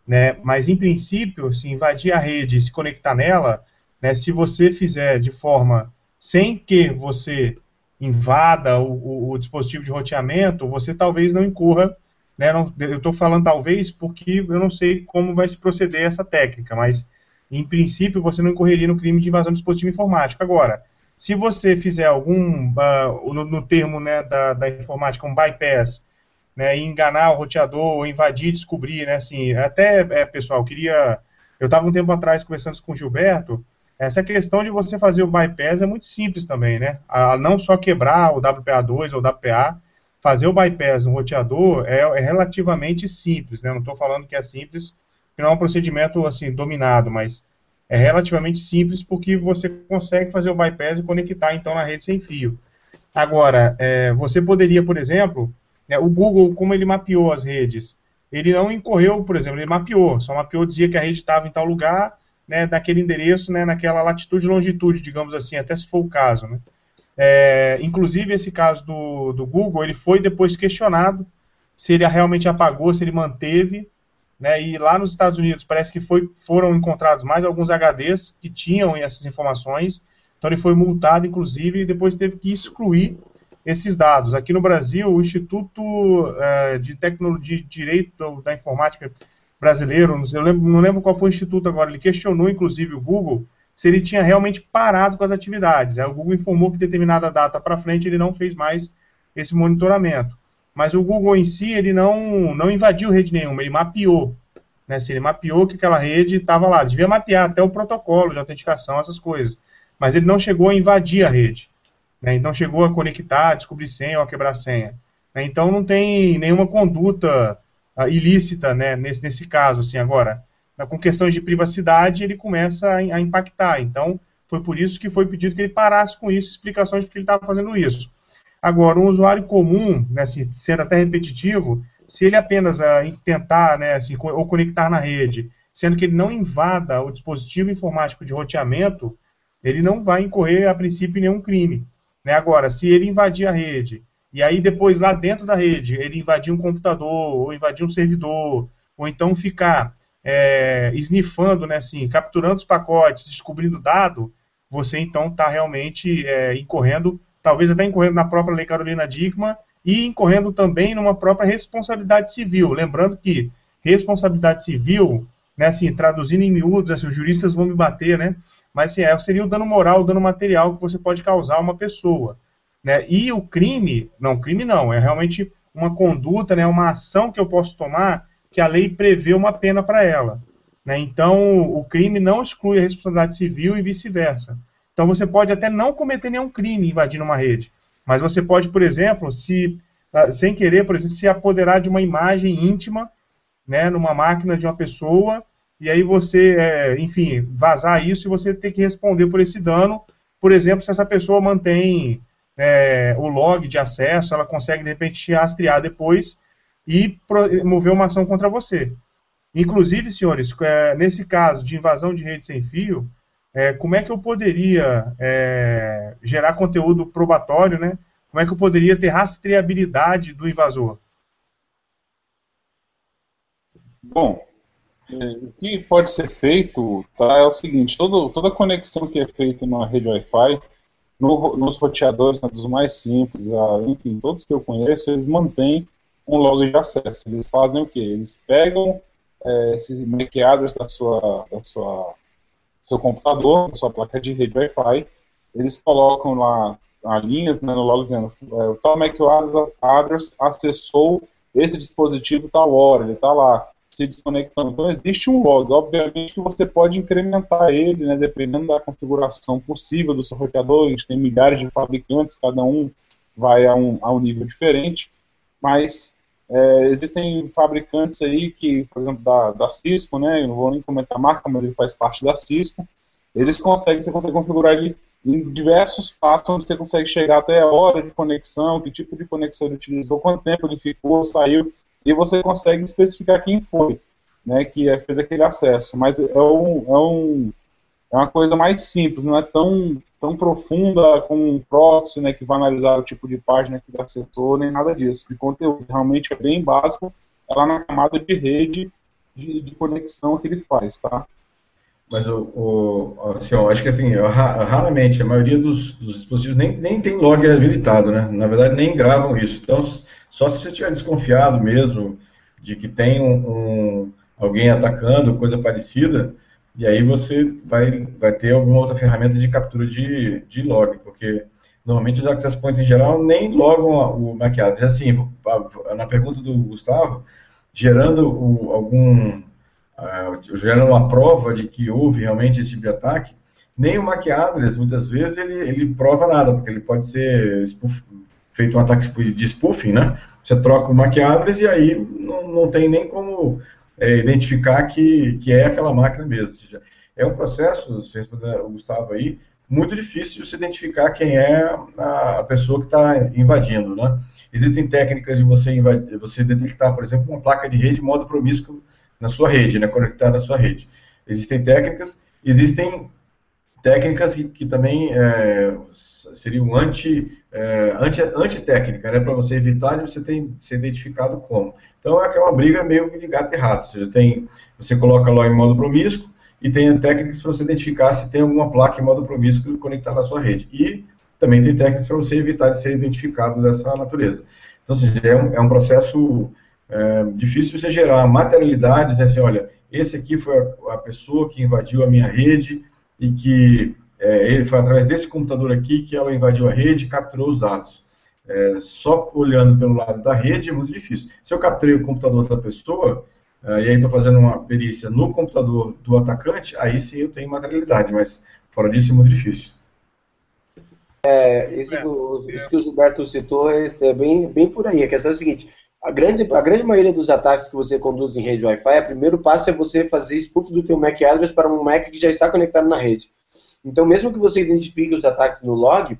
Né? Mas, em princípio, se invadir a rede e se conectar nela, né, se você fizer de forma sem que você invada o, o, o dispositivo de roteamento, você talvez não incorra. Né, não, eu estou falando talvez porque eu não sei como vai se proceder essa técnica, mas em princípio você não incorreria no crime de invasão de dispositivo informático. Agora, se você fizer algum, uh, no, no, termo né, da, da, informática, um bypass, né, enganar o roteador, invadir, descobrir, né, assim, até, é, pessoal, queria, eu estava um tempo atrás conversando com o Gilberto, essa questão de você fazer o bypass é muito simples também, né, a, não só quebrar o WPA2 ou o WPA, fazer o bypass no roteador é, é relativamente simples, né, não estou falando que é simples, que não é um procedimento, assim, dominado, mas é relativamente simples porque você consegue fazer o bypass e conectar então na rede sem fio. Agora, é, você poderia, por exemplo, né, o Google, como ele mapeou as redes, ele não incorreu, por exemplo, ele mapeou, só mapeou, dizia que a rede estava em tal lugar, né, naquele endereço, né, naquela latitude e longitude, digamos assim, até se for o caso. Né. É, inclusive, esse caso do, do Google, ele foi depois questionado se ele realmente apagou, se ele manteve, né, e lá nos Estados Unidos parece que foi, foram encontrados mais alguns HDs que tinham essas informações. Então ele foi multado, inclusive, e depois teve que excluir esses dados. Aqui no Brasil, o Instituto é, de Tecnologia de Direito da Informática brasileiro, eu lembro, não lembro qual foi o instituto agora, ele questionou, inclusive, o Google se ele tinha realmente parado com as atividades. Aí o Google informou que determinada data para frente ele não fez mais esse monitoramento. Mas o Google em si, ele não, não invadiu rede nenhuma, ele mapeou. Né? Se ele mapeou que aquela rede estava lá, devia mapear até o protocolo de autenticação, essas coisas. Mas ele não chegou a invadir a rede. Né? Então chegou a conectar, descobrir senha ou a quebrar senha. Né? Então não tem nenhuma conduta uh, ilícita né? nesse, nesse caso. Assim, agora, com questões de privacidade, ele começa a, a impactar. Então, foi por isso que foi pedido que ele parasse com isso, explicações de que ele estava fazendo isso. Agora, um usuário comum, né, assim, sendo até repetitivo, se ele apenas uh, tentar, né, assim, ou conectar na rede, sendo que ele não invada o dispositivo informático de roteamento, ele não vai incorrer, a princípio, nenhum crime. Né? Agora, se ele invadir a rede, e aí depois lá dentro da rede, ele invadir um computador, ou invadir um servidor, ou então ficar é, esnifando, né, assim, capturando os pacotes, descobrindo dado, você então está realmente é, incorrendo talvez até incorrendo na própria Lei Carolina Dickmann e incorrendo também numa própria responsabilidade civil. Lembrando que responsabilidade civil, né, assim, traduzindo em miúdos, assim, os juristas vão me bater, né, mas assim, é, seria o dano moral, o dano material que você pode causar a uma pessoa. Né, e o crime, não, crime não, é realmente uma conduta, né, uma ação que eu posso tomar que a lei prevê uma pena para ela. Né, então, o crime não exclui a responsabilidade civil e vice-versa. Então você pode até não cometer nenhum crime invadindo uma rede, mas você pode, por exemplo, se ah, sem querer, por exemplo, se apoderar de uma imagem íntima, né, numa máquina de uma pessoa, e aí você, é, enfim, vazar isso e você ter que responder por esse dano. Por exemplo, se essa pessoa mantém é, o log de acesso, ela consegue de repente rastrear depois e mover uma ação contra você. Inclusive, senhores, é, nesse caso de invasão de rede sem fio, é, como é que eu poderia é, gerar conteúdo probatório, né? Como é que eu poderia ter rastreabilidade do invasor? Bom, é, o que pode ser feito tá, é o seguinte: todo, toda conexão que é feita numa rede Wi-Fi, no, nos roteadores, né, dos mais simples, a, enfim, todos que eu conheço, eles mantêm um log de acesso. Eles fazem o quê? Eles pegam é, esse MAC da sua, da sua seu computador, sua placa de rede Wi-Fi, eles colocam lá as linhas né, no log dizendo é, o tal MAC address acessou esse dispositivo tal hora, ele está lá se desconectando. Então existe um log, obviamente que você pode incrementar ele, né, dependendo da configuração possível do seu roteador, a gente tem milhares de fabricantes, cada um vai a um, a um nível diferente, mas é, existem fabricantes aí que, por exemplo, da, da Cisco, né, eu não vou nem comentar a marca, mas ele faz parte da Cisco, eles conseguem, você consegue configurar ele em diversos passos, onde você consegue chegar até a hora de conexão, que tipo de conexão ele utilizou, quanto tempo ele ficou, saiu, e você consegue especificar quem foi, né, que é, fez aquele acesso. Mas é um, é um é uma coisa mais simples, não é tão, tão profunda como um proxy, né, que vai analisar o tipo de página que acessou, nem nada disso. De conteúdo, realmente é bem básico, é lá na camada de rede de, de conexão que ele faz, tá? Mas o, o assim, ó, acho que assim, raramente, a maioria dos, dos, dispositivos nem, nem tem log habilitado, né? Na verdade, nem gravam isso. Então, só se você estiver desconfiado mesmo de que tem um, um alguém atacando, coisa parecida, e aí você vai, vai ter alguma outra ferramenta de captura de, de log, porque normalmente os access points em geral nem logam o address. Assim, na pergunta do Gustavo, gerando o, algum, uh, gerando uma prova de que houve realmente esse tipo de ataque, nem o address, muitas vezes, ele, ele prova nada, porque ele pode ser spoof, feito um ataque de spoofing, né? Você troca o MAC e aí não, não tem nem como é, identificar que, que é aquela máquina mesmo. Ou seja, é um processo, se responder o Gustavo aí, muito difícil de se identificar quem é a pessoa que está invadindo. Né? Existem técnicas de você, invadir, você detectar, por exemplo, uma placa de rede modo promíscuo na sua rede, né, conectada à sua rede. Existem técnicas, existem técnicas que, que também é, seriam anti, é, anti, anti-técnica, né, para você evitar de você ter, ser identificado como. Então é, uma briga meio de gato e rato, ou seja, tem, você coloca lá em modo promíscuo e tem técnicas para você identificar se tem alguma placa em modo promíscuo conectada na sua rede. E também tem técnicas para você evitar de ser identificado dessa natureza. Então, ou seja, é um, é um processo é, difícil você gerar materialidades, né, assim, olha, esse aqui foi a, a pessoa que invadiu a minha rede e que é, foi através desse computador aqui que ela invadiu a rede e capturou os dados. É, só olhando pelo lado da rede é muito difícil. Se eu capturei o computador da pessoa, é, e aí estou fazendo uma perícia no computador do atacante, aí sim eu tenho materialidade, mas fora disso é muito difícil. É, isso, é, isso que o Gilberto citou é, é, bem, bem por aí. A questão é a seguinte: a grande, a grande maioria dos ataques que você conduz em rede Wi-Fi, o primeiro passo é você fazer spoof do teu MAC address para um MAC que já está conectado na rede. Então, mesmo que você identifique os ataques no log,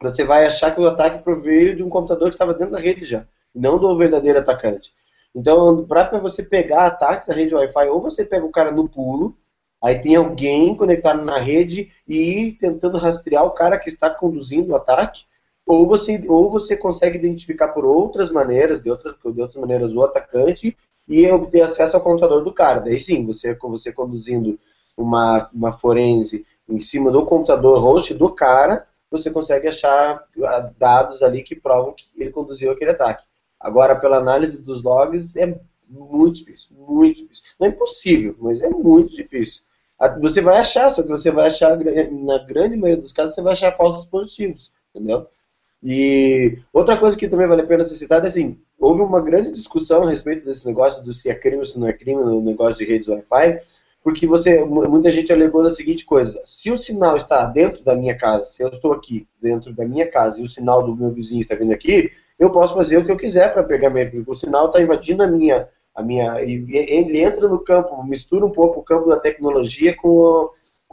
você vai achar que o ataque proveio de um computador que estava dentro da rede já, não do verdadeiro atacante. Então, para você pegar ataques na rede Wi-Fi, ou você pega o cara no pulo, aí tem alguém conectado na rede e tentando rastrear o cara que está conduzindo o ataque, ou você, ou você consegue identificar por outras maneiras, de outras, de outras maneiras, o atacante e obter acesso ao computador do cara. Daí sim, você, você conduzindo uma, uma forense em cima do computador host do cara, você consegue achar ah, dados ali que provam que ele conduziu aquele ataque. Agora, pela análise dos logs, é muito difícil, muito difícil. Não é impossível, mas é muito difícil. Você vai achar, só que você vai achar, na grande maioria dos casos, você vai achar falsos positivos, entendeu? E outra coisa que também vale a pena ser citada é assim, houve uma grande discussão a respeito desse negócio do se é crime ou se não é crime no negócio de redes Wi-Fi, porque você, muita gente alegou a seguinte coisa: se o sinal está dentro da minha casa, se eu estou aqui dentro da minha casa e o sinal do meu vizinho está vindo aqui, eu posso fazer o que eu quiser para pegar meu, porque o sinal está invadindo a minha, a minha, ele entra no campo, mistura um pouco o campo da tecnologia com,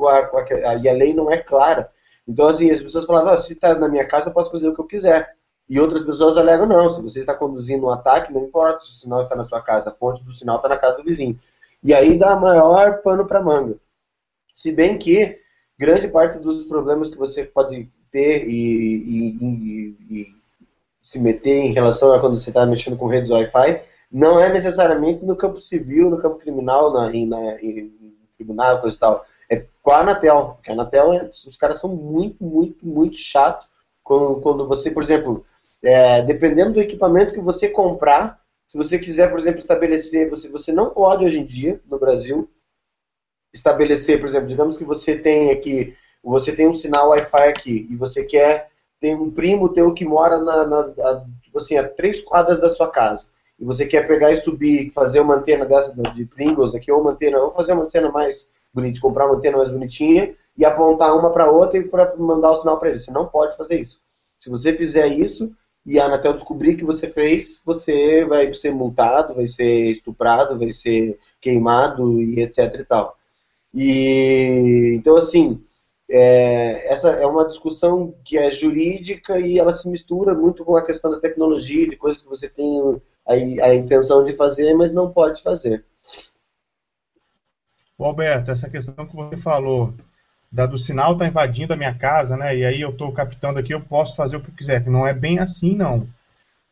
a, com a, e a lei não é clara. Então assim, as pessoas falavam: ah, se está na minha casa, eu posso fazer o que eu quiser. E outras pessoas alegam: não, se você está conduzindo um ataque, não importa se o sinal está na sua casa, a fonte do sinal está na casa do vizinho. E aí dá maior pano para manga. Se bem que grande parte dos problemas que você pode ter e, e, e, e se meter em relação a quando você está mexendo com redes Wi-Fi não é necessariamente no campo civil, no campo criminal, na, em, na, em tribunal, coisa e tal. É com a Anatel. Porque a Anatel, é, os caras são muito, muito, muito chato quando, quando você, por exemplo, é, dependendo do equipamento que você comprar, se você quiser, por exemplo, estabelecer, você, você não pode hoje em dia, no Brasil, estabelecer, por exemplo, digamos que você tem aqui, você tem um sinal Wi-Fi aqui e você quer, tem um primo teu que mora na, na a, tipo assim, a três quadras da sua casa e você quer pegar e subir, fazer uma antena dessa de Pringles aqui, ou uma antena, ou fazer uma antena mais bonita, comprar uma antena mais bonitinha e apontar uma para outra e para mandar o sinal para ele. Você não pode fazer isso. Se você fizer isso, e a Anatel descobrir que você fez, você vai ser multado, vai ser estuprado, vai ser queimado e etc e tal. E então assim, é, essa é uma discussão que é jurídica e ela se mistura muito com a questão da tecnologia, de coisas que você tem a, a intenção de fazer, mas não pode fazer. Alberto, essa questão que você falou da, do sinal tá invadindo a minha casa, né? E aí eu estou captando aqui, eu posso fazer o que eu quiser. Que não é bem assim, não.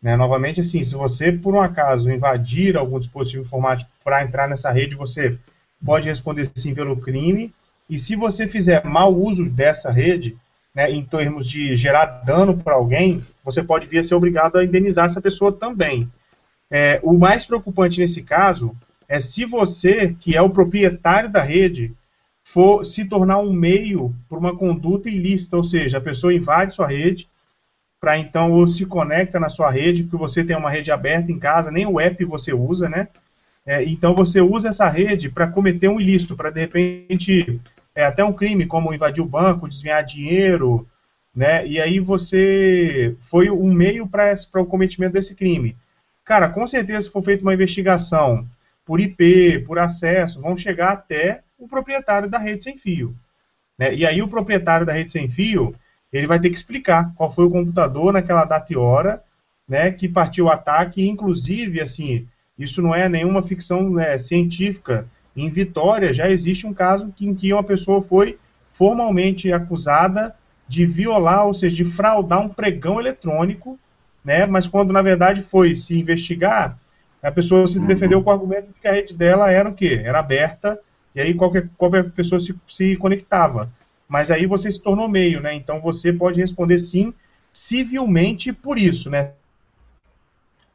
Né? Novamente, assim, se você, por um acaso, invadir algum dispositivo informático para entrar nessa rede, você pode responder sim pelo crime. E se você fizer mau uso dessa rede, né, em termos de gerar dano para alguém, você pode vir a ser obrigado a indenizar essa pessoa também. É, o mais preocupante nesse caso é se você, que é o proprietário da rede, for se tornar um meio para uma conduta ilícita, ou seja, a pessoa invade sua rede para então ou se conecta na sua rede, porque você tem uma rede aberta em casa, nem o app você usa, né? É, então você usa essa rede para cometer um ilícito, para de repente é, até um crime como invadir o banco, desviar dinheiro, né? E aí você foi um meio para o cometimento desse crime. Cara, com certeza, se for feita uma investigação por IP, por acesso, vão chegar até o proprietário da rede sem fio. Né? E aí o proprietário da rede sem fio, ele vai ter que explicar qual foi o computador naquela data e hora, né, que partiu o ataque, inclusive, assim, isso não é nenhuma ficção né, científica. Em Vitória já existe um caso em que uma pessoa foi formalmente acusada de violar, ou seja, de fraudar um pregão eletrônico, né? Mas quando na verdade foi se investigar, a pessoa se defendeu com o argumento de que a rede dela era o quê? Era aberta e aí qualquer, qualquer pessoa se, se conectava. Mas aí você se tornou meio, né? Então você pode responder sim civilmente por isso, né?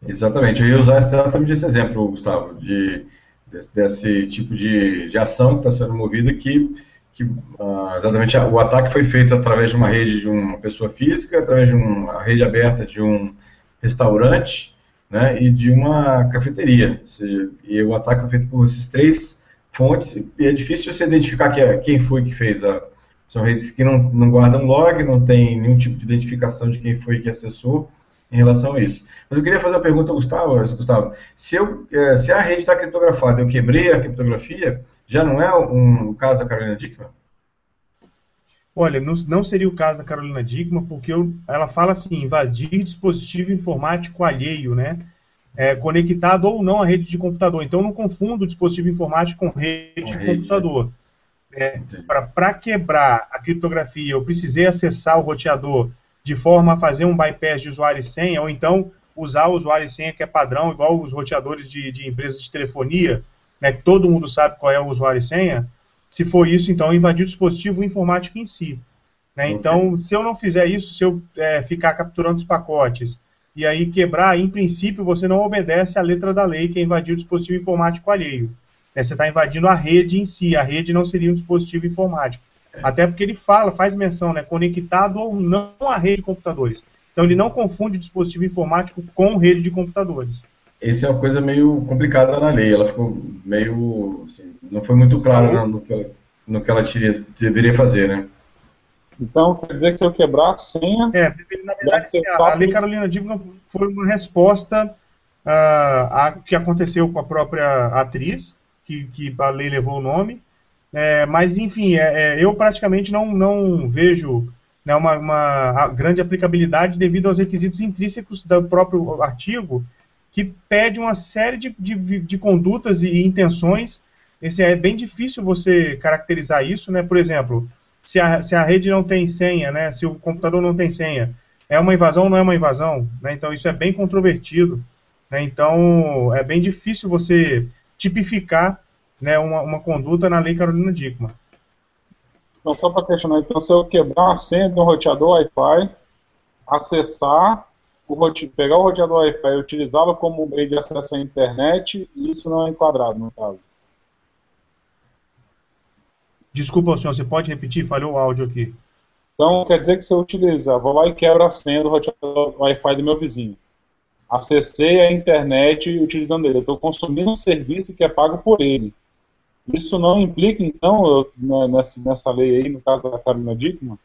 Exatamente. Eu ia usar exatamente esse exemplo, Gustavo, de, desse, desse tipo de, de ação que está sendo movida que, que uh, exatamente o ataque foi feito através de uma rede de uma pessoa física, através de uma rede aberta de um restaurante né, e de uma cafeteria. Ou seja, e o ataque foi feito por esses três fontes e é difícil você identificar que é, quem foi que fez a... São redes que não, não guardam log, não tem nenhum tipo de identificação de quem foi que acessou, em relação a isso. Mas eu queria fazer uma pergunta ao Gustavo, Gustavo. Se, eu, é, se a rede está criptografada, eu quebrei a criptografia, já não é um, o caso da Carolina Dickman? Olha, não, não, seria o caso da Carolina Dickman, porque eu, ela fala assim, invadir dispositivo informático alheio, né? É, conectado ou não à rede de computador. Então, não confundo dispositivo informático com rede com de rede, computador. É, Para quebrar a criptografia, eu precisei acessar o roteador de forma a fazer um bypass de usuário e senha, ou então usar o usuário e senha que é padrão, igual os roteadores de, de empresas de telefonia, né, que todo mundo sabe qual é o usuário e senha, se for isso, então invadir o dispositivo informático em si. Né? Então, se eu não fizer isso, se eu é, ficar capturando os pacotes e aí quebrar, em princípio, você não obedece à letra da lei, que é invadir o dispositivo informático alheio. Né? Você está invadindo a rede em si, a rede não seria um dispositivo informático. Até porque ele fala, faz menção, né, conectado ou não à rede de computadores. Então ele não confunde dispositivo informático com rede de computadores. Essa é uma coisa meio complicada na lei, ela ficou meio, assim, não foi muito clara tá no, que ela, no que ela deveria fazer, né? Então, quer dizer que se eu quebrar a senha... É, na verdade, a, a Lei Carolina Dickman foi uma resposta uh, a que aconteceu com a própria atriz, que, que a lei levou o nome, é, mas, enfim, é, é, eu praticamente não, não vejo né, uma, uma grande aplicabilidade devido aos requisitos intrínsecos do próprio artigo, que pede uma série de, de, de condutas e intenções. Esse é bem difícil você caracterizar isso, né? Por exemplo, se a, se a rede não tem senha, né? Se o computador não tem senha, é uma invasão ou não é uma invasão? Né? Então isso é bem controvertido. Né? Então é bem difícil você tipificar né, uma, uma conduta na lei Carolina Dickman. Então, só para questionar, então, se eu quebrar a senha de um roteador Wi-Fi, acessar, rote... pegar o roteador Wi-Fi e utilizá-lo como meio de acesso à internet, isso não é enquadrado, no caso. Desculpa, senhor, você pode repetir? Falhou o áudio aqui. Então, quer dizer que se eu utilizar, vou lá e quebro a senha do roteador Wi-Fi do meu vizinho. Acessei a internet utilizando ele. Eu estou consumindo um serviço que é pago por ele. Isso não implica, então, eu, né, nessa, nessa lei aí, no caso da Carolina Dickman?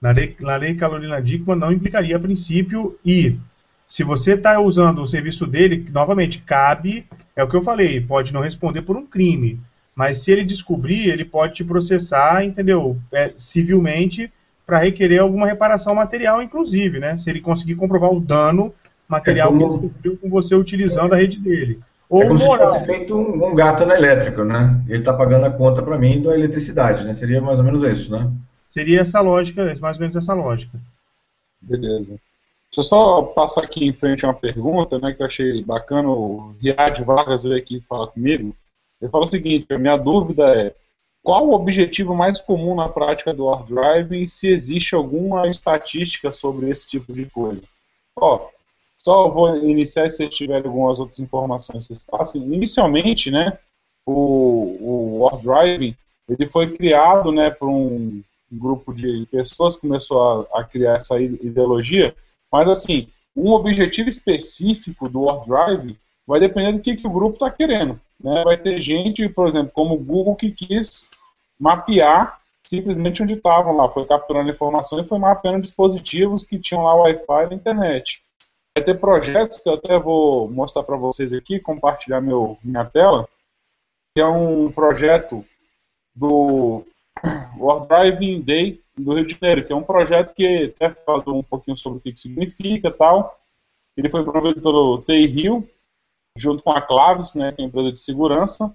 Na lei, na lei Carolina Dickman não implicaria a princípio e se você está usando o serviço dele, novamente, cabe, é o que eu falei, pode não responder por um crime, mas se ele descobrir, ele pode te processar, entendeu, é, civilmente, para requerer alguma reparação material, inclusive, né, se ele conseguir comprovar o dano material é como... que ele sofreu com você utilizando a rede dele. Ou é como moral. se fosse feito um, um gato no elétrico, né? Ele está pagando a conta para mim da eletricidade, né? Seria mais ou menos isso, né? Seria essa lógica, mais ou menos essa lógica. Beleza. Deixa eu só passar aqui em frente uma pergunta, né, que eu achei bacana. O Riad Vargas veio aqui falar comigo. Ele fala o seguinte: a minha dúvida é qual o objetivo mais comum na prática do hard driving e se existe alguma estatística sobre esse tipo de coisa? Ó, só vou iniciar se tiver algumas outras informações vocês passem. Inicialmente, né, o, o War Driving ele foi criado né, por um grupo de pessoas que começou a, a criar essa ideologia, mas assim, um objetivo específico do OneDrive vai depender do que, que o grupo está querendo. Né? Vai ter gente, por exemplo, como o Google, que quis mapear simplesmente onde estavam lá, foi capturando informações e foi mapeando dispositivos que tinham lá Wi-Fi na internet. Vai ter projetos que eu até vou mostrar para vocês aqui, compartilhar meu, minha tela, que é um projeto do Driving Day do Rio de Janeiro, que é um projeto que até falou um pouquinho sobre o que, que significa tal. Ele foi promovido pelo TI Rio, junto com a Claves, né, que é a empresa de segurança,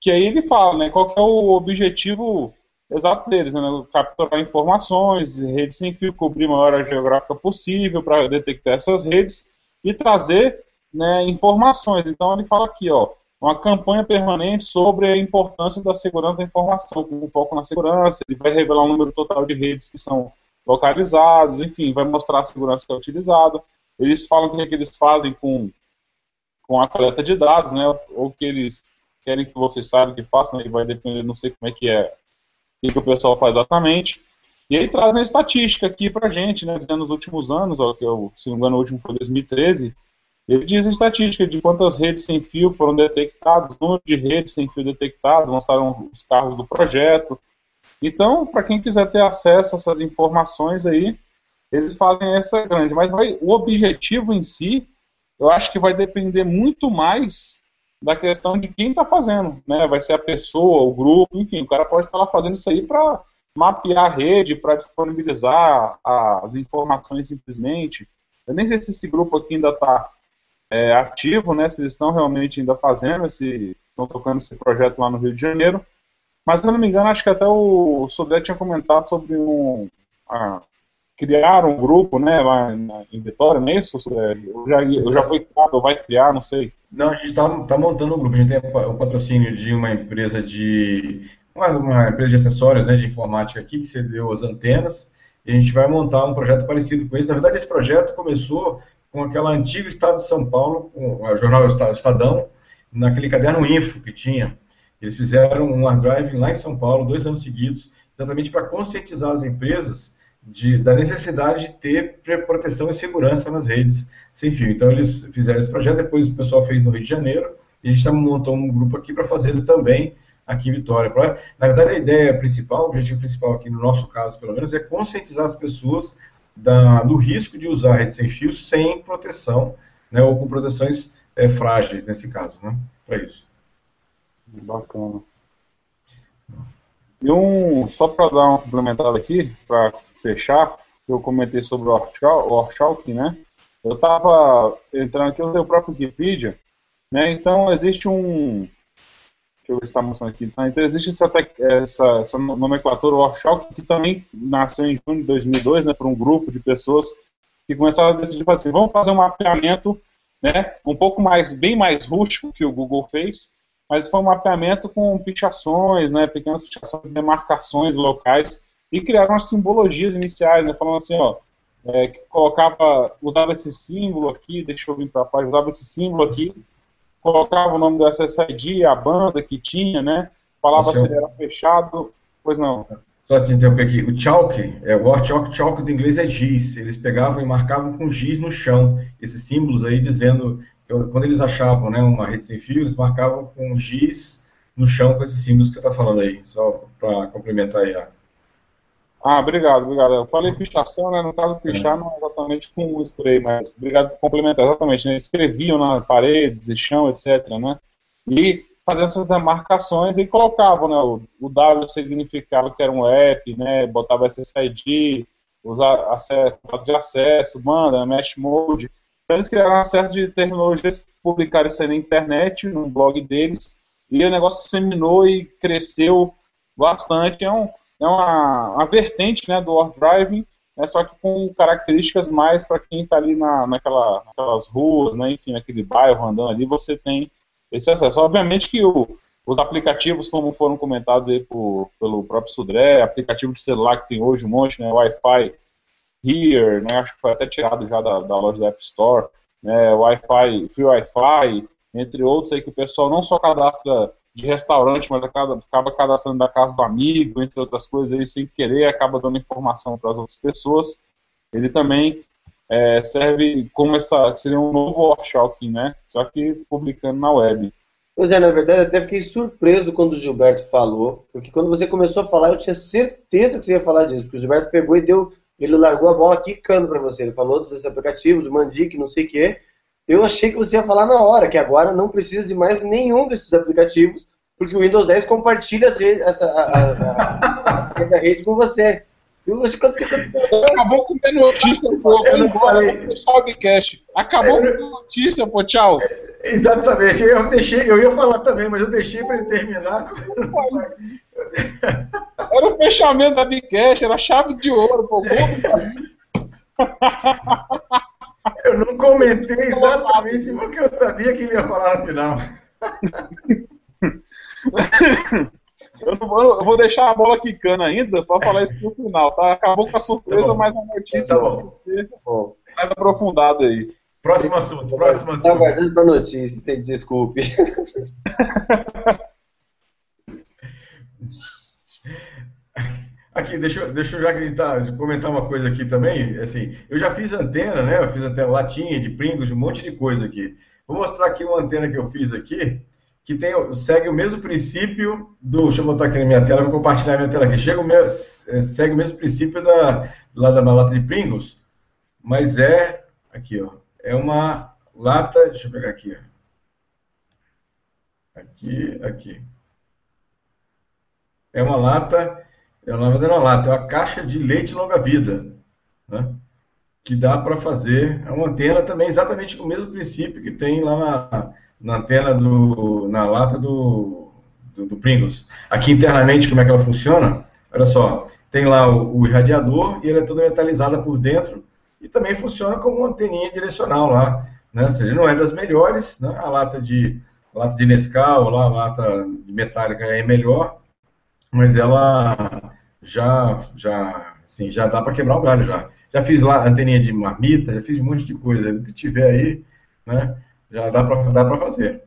que aí ele fala né, qual é o objetivo exato deles, né, capturar informações, redes sem fio, cobrir a maior área geográfica possível para detectar essas redes e trazer né, informações. Então ele fala aqui, ó, uma campanha permanente sobre a importância da segurança da informação, com foco na segurança, ele vai revelar o número total de redes que são localizadas, enfim, vai mostrar a segurança que é utilizada. Eles falam o que, é que eles fazem com, com a coleta de dados, né, ou que eles querem que vocês saibam que façam, né, vai depender, não sei como é que é, o que o pessoal faz exatamente. E aí trazem estatística aqui pra gente, né, dizendo nos últimos anos, ó, que eu, se não me engano o último foi 2013, ele diz estatística de quantas redes sem fio foram detectadas, número de redes sem fio detectadas, mostraram os carros do projeto. Então, para quem quiser ter acesso a essas informações aí, eles fazem essa grande. Mas vai, o objetivo em si, eu acho que vai depender muito mais da questão de quem está fazendo. Né? Vai ser a pessoa, o grupo, enfim, o cara pode estar lá fazendo isso aí para mapear a rede, para disponibilizar as informações simplesmente. Eu nem sei se esse grupo aqui ainda está é, ativo, né? Se eles estão realmente ainda fazendo esse. estão tocando esse projeto lá no Rio de Janeiro. Mas se eu não me engano, acho que até o Sodré tinha comentado sobre um. A, criar um grupo, né, lá em Vitória, não é isso? Eu já, eu já fui criado, ou vai criar, não sei. Não, a gente está tá montando um grupo, a gente tem o patrocínio de uma empresa de. Uma empresa de acessórios né, de informática aqui, que cedeu as antenas, e a gente vai montar um projeto parecido com esse. Na verdade, esse projeto começou com aquela antiga Estado de São Paulo, com o jornal Estadão, naquele caderno Info que tinha. Eles fizeram um OneDrive lá em São Paulo, dois anos seguidos, exatamente para conscientizar as empresas de, da necessidade de ter proteção e segurança nas redes sem fio. Então, eles fizeram esse projeto, depois o pessoal fez no Rio de Janeiro, e a gente está montando um grupo aqui para fazer também aqui em Vitória. Na verdade, a ideia principal, o objetivo principal aqui no nosso caso, pelo menos, é conscientizar as pessoas da, do risco de usar rede sem fio sem proteção, né, ou com proteções é, frágeis, nesse caso, né, para isso. Bacana. E um, só para dar uma complementada aqui, para fechar, eu comentei sobre o Orchalk, né, eu estava entrando aqui no seu próprio Wikipedia, né, então existe um, que eu está mostrando aqui. Tá? Então existe essa, essa, essa nomenclatura Warshawk que também nasceu em junho de 2002, né, por um grupo de pessoas que começaram a decidir assim, vamos fazer um mapeamento, né, um pouco mais, bem mais rústico que o Google fez, mas foi um mapeamento com pichações, né, pequenas pichações, demarcações locais e criaram as simbologias iniciais, né, falando assim, ó, é, que colocava, usava esse símbolo aqui, deixa eu vir para a página, usava esse símbolo aqui colocava o nome do SSID, a banda que tinha, né? Falava se era fechado, pois não. Só te interromper aqui, o chalk, é, o chalk, chalk do inglês é giz, eles pegavam e marcavam com giz no chão, esses símbolos aí dizendo, quando eles achavam né, uma rede sem fio, eles marcavam com giz no chão com esses símbolos que você está falando aí, só para complementar aí a, ah, obrigado, obrigado. Eu falei pichação, né? No caso, pichar não é exatamente com spray, mas obrigado por complementar, exatamente. Né? Escreviam na paredes e chão, etc, né? E faziam essas demarcações e colocavam, né? O, o W significava que era um app, né? Botava SSID, usar acesso, de acesso, banda, mesh mode. Eles criaram uma série de terminologias, publicaram isso aí na internet, no blog deles, e o negócio disseminou e cresceu bastante. É um é uma, uma vertente né, do War Driving, né, só que com características mais para quem está ali na, naquela, naquelas ruas, né, enfim, naquele bairro andando ali, você tem esse acesso. Obviamente que o, os aplicativos, como foram comentados aí por, pelo próprio Sudré, aplicativo de celular que tem hoje um monte, né, Wi-Fi Here, né, acho que foi até tirado já da, da loja da App Store, né, Wi-Fi, Free Wi-Fi, entre outros aí que o pessoal não só cadastra de restaurante, mas acaba, acaba cadastrando da casa do amigo, entre outras coisas, aí, sem querer, acaba dando informação para as outras pessoas. Ele também é, serve como essa, seria um novo workshop, né? Só que publicando na web. Pois é, na verdade, até fiquei surpreso quando o Gilberto falou, porque quando você começou a falar, eu tinha certeza que você ia falar disso, porque o Gilberto pegou e deu, ele largou a bola quicando para você. Ele falou dos aplicativos, do Mandic, não sei o quê. Eu achei que você ia falar na hora, que agora não precisa de mais nenhum desses aplicativos, porque o Windows 10 compartilha essa, a, a, a, rede com você. Você, quando você, quando... Acabou com a notícia, pô. Eu não falei. Acabou eu... com a notícia, pô. Tchau. Exatamente. Eu, deixei, eu ia falar também, mas eu deixei para ele terminar. Era o fechamento da Bicast, era a chave de ouro, pô. Eu não comentei exatamente o que eu sabia que ele ia falar no final. Eu, vou, eu, vou, deixar a bola quicando ainda para falar isso no final, tá? Acabou com a surpresa, tá mas a notícia tá vai ser mais aprofundada aí. Próximo assunto, próximo assunto. Tá guardando para notícia, desculpe. Aqui, deixa, deixa eu já acreditar, comentar uma coisa aqui também. Assim, eu já fiz antena, né? Eu fiz antena latinha, de Pringles, um monte de coisa aqui. Vou mostrar aqui uma antena que eu fiz aqui que tem, segue o mesmo princípio do. Deixa eu botar aqui na minha tela, vou compartilhar minha tela aqui. Chega o meu, é, segue o mesmo princípio da, lá da lata de Pringles, mas é. Aqui, ó. É uma lata. Deixa eu pegar aqui, ó. Aqui, aqui. É uma lata. É uma, uma lata, é uma caixa de leite longa-vida. Né? Que dá para fazer. É uma antena também, exatamente com o mesmo princípio que tem lá na na antena do, na lata do, do, do, Pringles. Aqui internamente, como é que ela funciona? Olha só, tem lá o, o irradiador e ela é toda metalizada por dentro e também funciona como uma anteninha direcional lá, né? Ou seja, não é das melhores, né? A lata de lata de Nescau, lá, a lata de metálica é melhor, mas ela já já assim, já dá para quebrar o galho já. Já fiz lá anteninha de marmita, já fiz um monte de coisa. O que tiver aí, né? Já dá para dá pra fazer.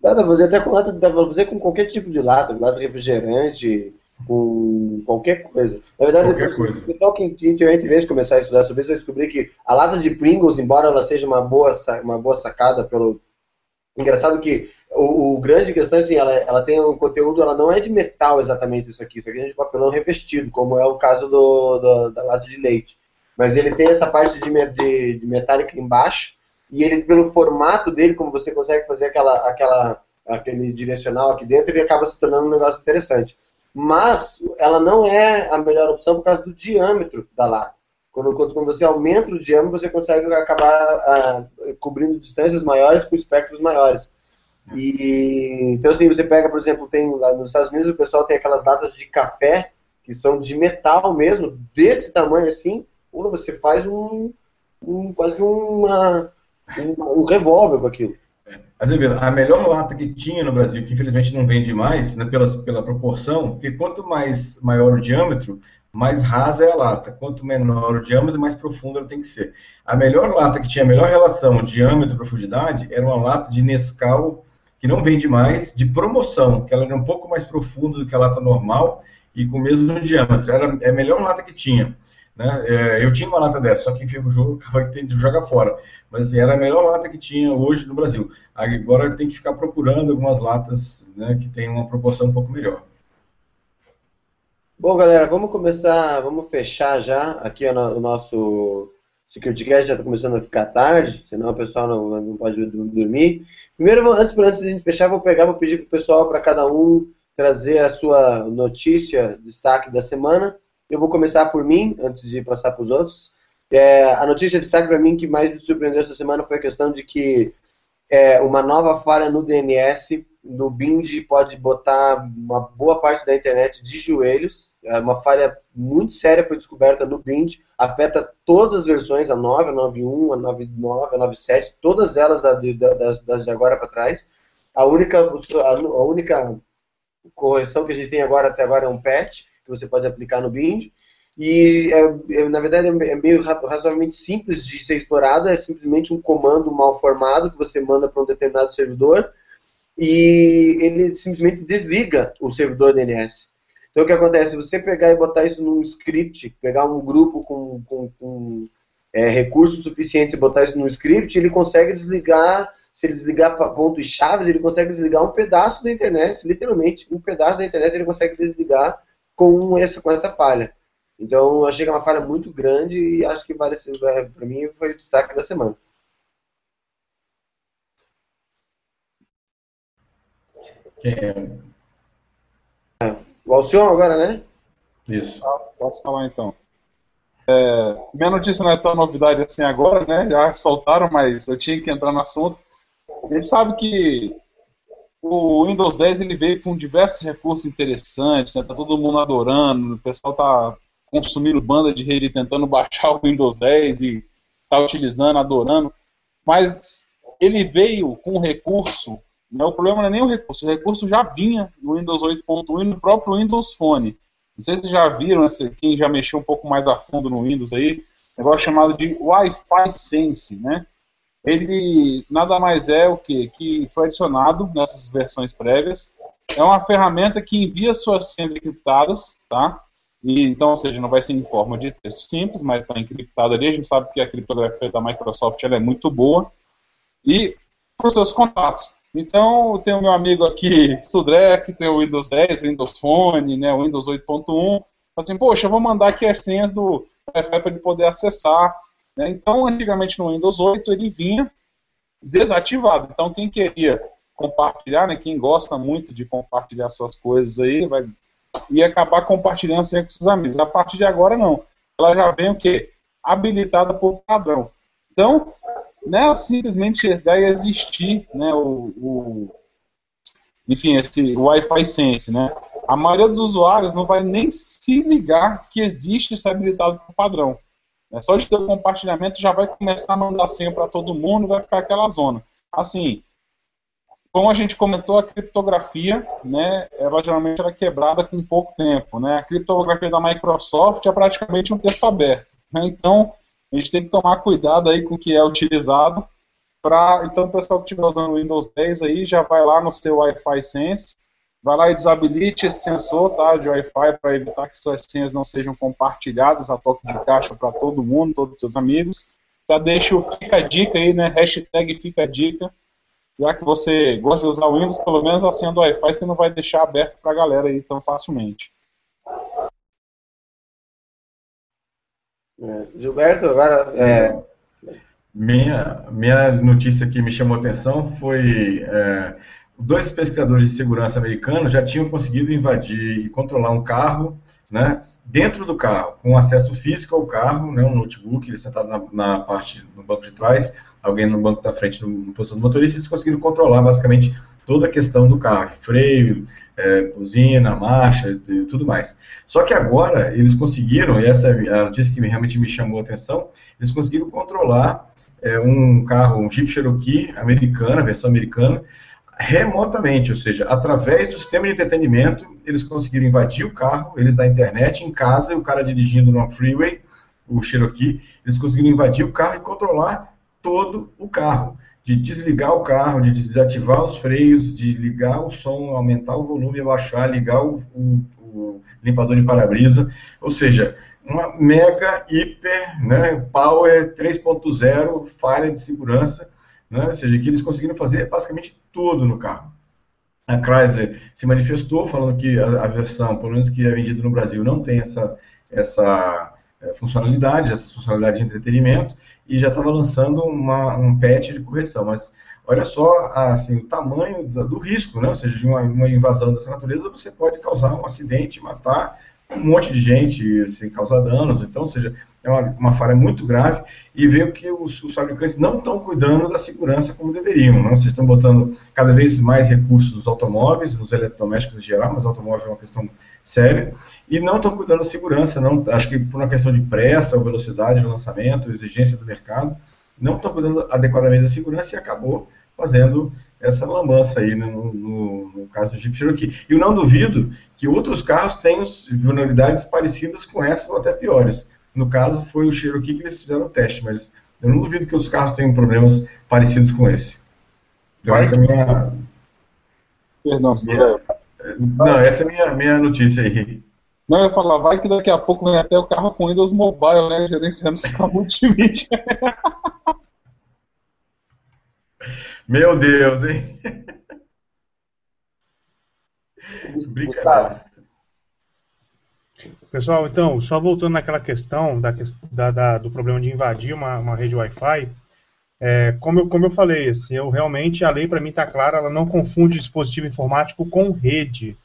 Dá para fazer até com lata, dá pra fazer com qualquer tipo de lata, lata de refrigerante, com qualquer coisa. Na verdade, qualquer depois, coisa. o pessoal que tiver interesse começar a estudar sobre isso, vai descobrir que a lata de Pringles, embora ela seja uma boa, uma boa sacada pelo. Engraçado que o, o grande questão é assim, ela, ela tem um conteúdo, ela não é de metal exatamente isso aqui, isso aqui é de papelão revestido, como é o caso do, do da lata de leite. Mas ele tem essa parte de, de, de metálica embaixo, e ele, pelo formato dele, como você consegue fazer aquela, aquela, aquele direcional aqui dentro, ele acaba se tornando um negócio interessante. Mas ela não é a melhor opção por causa do diâmetro da lata. Quando, quando, você aumenta o diâmetro, você consegue acabar ah, cobrindo distâncias maiores com espectros maiores. E, então, assim, você pega, por exemplo, tem lá nos Estados Unidos o pessoal tem aquelas latas de café que são de metal mesmo, desse tamanho assim, ou você faz um, um quase uma, um, um revólver com aquilo. Azevedo, a melhor lata que tinha no Brasil, que infelizmente não vende mais, né, pela, pela proporção, porque quanto mais maior o diâmetro, mais rasa é a lata. Quanto menor o diâmetro, mais profunda ela tem que ser. A melhor lata que tinha a melhor relação diâmetro e profundidade era uma lata de Nescau, que não vende mais, de promoção, que ela era um pouco mais profunda do que a lata normal e com o mesmo diâmetro. Era é a melhor lata que tinha. Né? É, eu tinha uma lata dessa, só que enfim, o jogo acaba que tem de jogar fora. Mas era a melhor lata que tinha hoje no Brasil. Agora tem que ficar procurando algumas latas né, que tem uma proporção um pouco melhor. Bom, galera, vamos começar, vamos fechar já aqui o nosso SecurityCast, já está começando a ficar tarde, senão o pessoal não, não pode dormir. Primeiro, antes, antes de a gente fechar, vou pegar, vou pedir para o pessoal, para cada um, trazer a sua notícia, destaque da semana. Eu vou começar por mim, antes de passar para os outros. É, a notícia de destaque para mim que mais me surpreendeu essa semana foi a questão de que é, uma nova falha no DNS no Bing pode botar uma boa parte da internet de joelhos. É uma falha muito séria foi descoberta no Bing, afeta todas as versões, a 9, a 9.1, a 9.9, a 9.7, todas elas da, da, das, das de agora para trás. A única, a, a única correção que a gente tem agora até agora é um patch, que você pode aplicar no Bing. E, é, é, na verdade, é, é meio razoavelmente simples de ser explorada, é simplesmente um comando mal formado que você manda para um determinado servidor. E ele simplesmente desliga o servidor DNS. Então o que acontece? Se você pegar e botar isso num script, pegar um grupo com, com, com é, recursos suficientes e botar isso num script, ele consegue desligar, se ele desligar pontos chaves, ele consegue desligar um pedaço da internet, literalmente, um pedaço da internet ele consegue desligar com essa, com essa falha. Então, eu achei que é uma falha muito grande e acho que vale é, para mim foi o destaque da semana. Quem é? O Alcion agora, né? Isso. Ah, posso falar então. É, minha notícia não é tão novidade assim agora, né? Já soltaram, mas eu tinha que entrar no assunto. A gente sabe que o Windows 10 ele veio com diversos recursos interessantes, né? Tá todo mundo adorando, o pessoal tá consumindo banda de rede tentando baixar o Windows 10 e tá utilizando, adorando. Mas ele veio com um recurso, né? o problema não é nem o recurso, o recurso já vinha no Windows 8.1 e no próprio Windows Phone. Não sei se vocês já viram, quem já mexeu um pouco mais a fundo no Windows aí, negócio chamado de Wi-Fi Sense, né? Ele nada mais é o que? Que foi adicionado nessas versões prévias. É uma ferramenta que envia suas senhas encriptadas, tá? E, então, ou seja, não vai ser em forma de texto simples, mas está encriptada ali. A gente sabe que a criptografia da Microsoft é muito boa. E para os seus contatos. Então, tem o meu amigo aqui, Sudré, que tem o Windows 10, o Windows Phone, né, o Windows 8.1. Assim, poxa, eu vou mandar aqui as senhas do Wi-Fi para ele poder acessar. Né? Então, antigamente no Windows 8 ele vinha desativado. Então, quem queria compartilhar, né, quem gosta muito de compartilhar suas coisas aí, vai ia acabar compartilhando sempre com seus amigos. A partir de agora, não. Ela já vem o quê? Habilitada por padrão. Então, não é simplesmente chegar e existir né, o, o enfim, esse Wi-Fi Sense, né? A maioria dos usuários não vai nem se ligar que existe isso habilitado por padrão. É Só de ter o compartilhamento já vai começar a mandar senha para todo mundo, vai ficar aquela zona. Assim, como a gente comentou, a criptografia, né, ela geralmente é quebrada com pouco tempo. Né? A criptografia da Microsoft é praticamente um texto aberto. Né? Então, a gente tem que tomar cuidado aí com o que é utilizado. Pra, então, o pessoal que estiver usando o Windows 10 aí, já vai lá no seu Wi-Fi Sense, vai lá e desabilite esse sensor tá, de Wi-Fi para evitar que suas senhas não sejam compartilhadas a toque de caixa para todo mundo, todos os seus amigos. Já deixa o fica a dica aí, né? Hashtag fica a dica já que você gosta de usar o Windows, pelo menos a senha do Wi-Fi você não vai deixar aberto para a galera aí tão facilmente. Gilberto, agora. É... Minha, minha notícia que me chamou a atenção foi. É, dois pesquisadores de segurança americanos já tinham conseguido invadir e controlar um carro né, dentro do carro, com acesso físico ao carro, né, um notebook, ele sentado na, na parte no banco de trás, alguém no banco da frente, no posição do motorista, eles conseguiram controlar basicamente toda a questão do carro, freio, é, buzina, marcha e tudo mais. Só que agora eles conseguiram, e essa é a notícia que realmente me chamou a atenção, eles conseguiram controlar é, um carro, um Jeep Cherokee americana, versão americana, remotamente, ou seja, através do sistema de entretenimento, eles conseguiram invadir o carro, eles da internet, em casa, o cara dirigindo no freeway, o Cherokee, eles conseguiram invadir o carro e controlar todo o carro. De desligar o carro, de desativar os freios, de ligar o som, aumentar o volume, abaixar, ligar o, o, o limpador de para-brisa. Ou seja, uma mega, hiper, né, power 3.0, falha de segurança, né, ou seja, que eles conseguiram fazer basicamente tudo no carro. A Chrysler se manifestou falando que a, a versão, pelo menos que é vendida no Brasil, não tem essa, essa é, funcionalidade, essa funcionalidade de entretenimento, e já estava lançando uma, um patch de correção. Mas olha só assim, o tamanho do, do risco, né? ou seja, de uma, uma, invasão dessa natureza, você pode causar um acidente, matar um monte de gente sem causar danos. Então, ou seja, é uma, uma falha muito grave e ver que os, os fabricantes não estão cuidando da segurança como deveriam. Não? Vocês estão botando cada vez mais recursos nos automóveis, nos eletrodomésticos em geral, mas automóvel é uma questão séria, e não estão cuidando da segurança. Não, acho que por uma questão de pressa, ou velocidade do lançamento, exigência do mercado, não estão cuidando adequadamente da segurança e acabou fazendo essa lambança aí no, no, no, caso do Jeep Cherokee. E eu não duvido que outros carros tenham vulnerabilidades parecidas com essas ou até piores. No caso, foi o Cherokee que eles fizeram o teste, mas eu não duvido que os carros tenham problemas parecidos com esse. Então, essa é minha... Perdão, minha... Não, essa é a minha, minha notícia aí. Não, eu ia falar, vai que daqui a pouco vem até o carro com Windows Mobile, né? Gerenciando sua multimídia. Meu Deus, hein? Brincadeira. Pessoal, então, só voltando naquela questão da, da, da do problema de invadir uma, uma rede Wi-Fi, é, como, eu, como eu falei, assim, eu realmente, a lei para mim está clara, ela não confunde dispositivo informático com rede.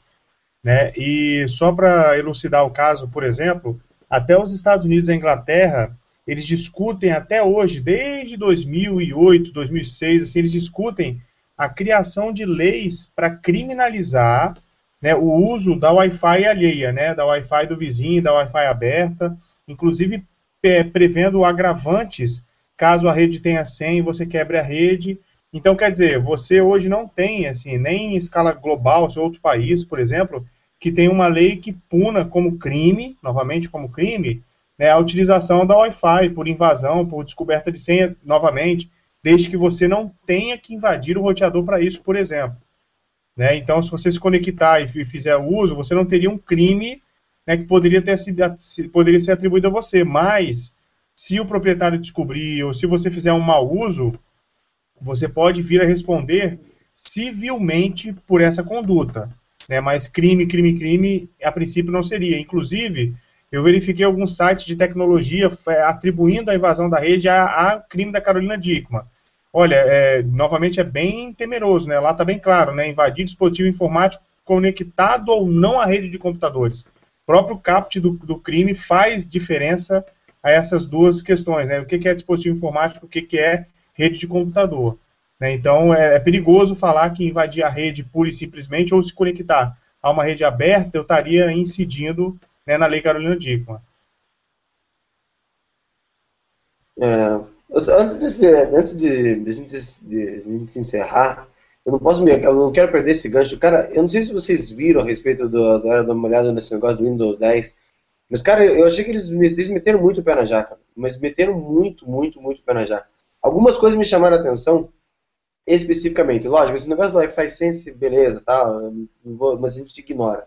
Né? E só para elucidar o caso, por exemplo, até os Estados Unidos e a Inglaterra, eles discutem até hoje, desde 2008, 2006, assim, eles discutem a criação de leis para criminalizar né, o uso da Wi-Fi alheia, né, da Wi-Fi do vizinho, da Wi-Fi aberta, inclusive é, prevendo agravantes caso a rede tenha 100 e você quebre a rede. Então, quer dizer, você hoje não tem, assim, nem em escala global, se outro país, por exemplo, que tem uma lei que puna como crime, novamente como crime, né, a utilização da Wi-Fi por invasão, por descoberta de senha, novamente, desde que você não tenha que invadir o roteador para isso, por exemplo. Né? Então, se você se conectar e fizer uso, você não teria um crime né, que poderia, ter, poderia ser atribuído a você, mas se o proprietário descobrir ou se você fizer um mau uso, você pode vir a responder civilmente por essa conduta. Né? Mas crime, crime, crime, a princípio não seria. Inclusive, eu verifiquei alguns sites de tecnologia atribuindo a invasão da rede a, a crime da Carolina Dickman. Olha, é, novamente é bem temeroso, né? Lá está bem claro, né? Invadir dispositivo informático conectado ou não à rede de computadores. O próprio caput do, do crime faz diferença a essas duas questões, né? O que, é dispositivo informático, o que, é rede de computador. Né? Então, é, é, perigoso falar que invadir a rede pura e simplesmente ou se conectar a uma rede aberta, eu estaria incidindo né, na Lei Carolina Dickmann. É, antes de, antes de, de, de, gente encerrar, eu não posso me, eu não quero perder esse gancho. Cara, eu não sei se vocês viram a respeito do, da uma olhada nesse negócio do Windows 10 mas, cara, eu achei que eles, eles meteram muito o pé na jaca. Mas meteram muito, muito, muito o pé na jaca. Algumas coisas me chamaram a atenção, especificamente. Lógico, esse negócio do Wi-Fi Sense, beleza, tá, mas a gente ignora.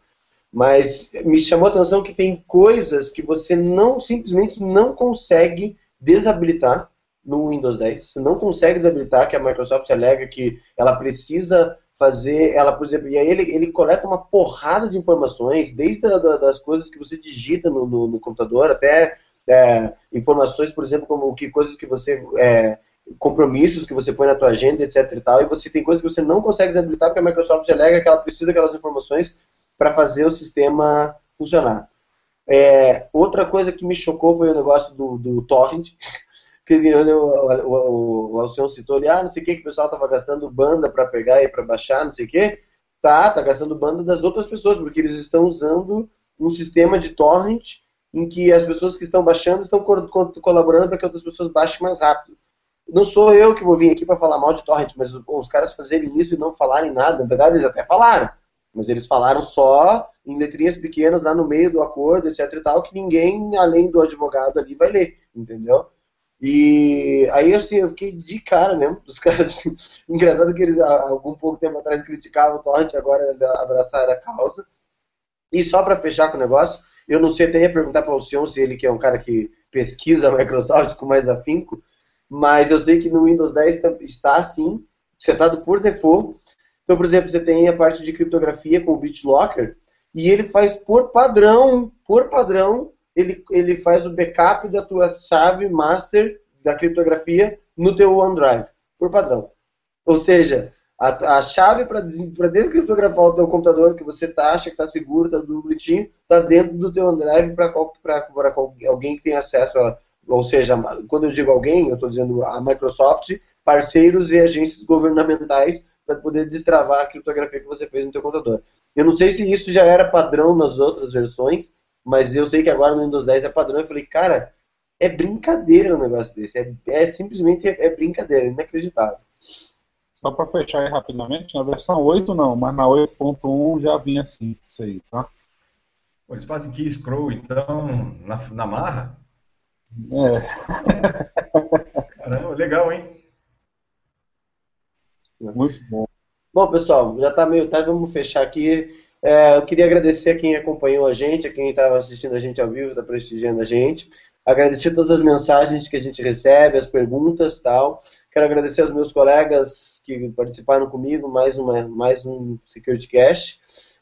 Mas me chamou a atenção que tem coisas que você não simplesmente não consegue desabilitar no Windows 10. Você não consegue desabilitar, que a Microsoft alega que ela precisa fazer, ela, por exemplo, e aí ele, ele coleta uma porrada de informações, desde a, da, das coisas que você digita no, no, no computador até é, informações, por exemplo, como que coisas que você é, compromissos que você põe na tua agenda, etc e tal, e você tem coisas que você não consegue desabilitar porque a Microsoft alega que ela precisa daquelas informações para fazer o sistema funcionar. É, outra coisa que me chocou foi o negócio do, do torrent, que o, o, o Alcion citou ali, ah, não sei o que, que o pessoal estava gastando banda para pegar e para baixar, não sei o que. Tá, tá gastando banda das outras pessoas, porque eles estão usando um sistema de torrent em que as pessoas que estão baixando estão colaborando para que outras pessoas baixem mais rápido. Não sou eu que vou vir aqui para falar mal de torrent, mas os caras fazerem isso e não falarem nada, na verdade eles até falaram, mas eles falaram só em letrinhas pequenas lá no meio do acordo, etc e tal, que ninguém além do advogado ali vai ler, entendeu? E aí, assim, eu fiquei de cara mesmo, os caras, assim, engraçado que eles, algum pouco tempo atrás, criticavam o Torrent, agora abraçaram a causa. E só para fechar com o negócio, eu não sei, até ia perguntar para o Alcion se ele que é um cara que pesquisa a Microsoft com mais afinco, mas eu sei que no Windows 10 está assim, setado por default. Então, por exemplo, você tem a parte de criptografia com o BitLocker, e ele faz por padrão, por padrão, ele, ele faz o backup da tua chave master da criptografia no teu OneDrive, por padrão. Ou seja, a, a chave para descriptografar o teu computador que você tá, acha que está seguro, está tudo bonitinho, está dentro do teu OneDrive para alguém que tem acesso a... Ou seja, quando eu digo alguém, eu estou dizendo a Microsoft, parceiros e agências governamentais para poder destravar a criptografia que você fez no teu computador. Eu não sei se isso já era padrão nas outras versões, mas eu sei que agora no Windows 10 é padrão. Eu falei, cara, é brincadeira um negócio desse. É, é simplesmente é, é brincadeira, inacreditável. Só para fechar aí rapidamente, na versão 8 não, mas na 8.1 já vinha assim, isso aí, tá? Eles fazem key scroll, então, na, na marra? É. Caramba, legal, hein? Muito bom. Bom, pessoal, já está meio tarde, vamos fechar aqui. É, eu queria agradecer a quem acompanhou a gente, a quem estava assistindo a gente ao vivo, está prestigiando a gente. Agradecer todas as mensagens que a gente recebe, as perguntas tal. Quero agradecer aos meus colegas que participaram comigo, mais, uma, mais um Security Cash.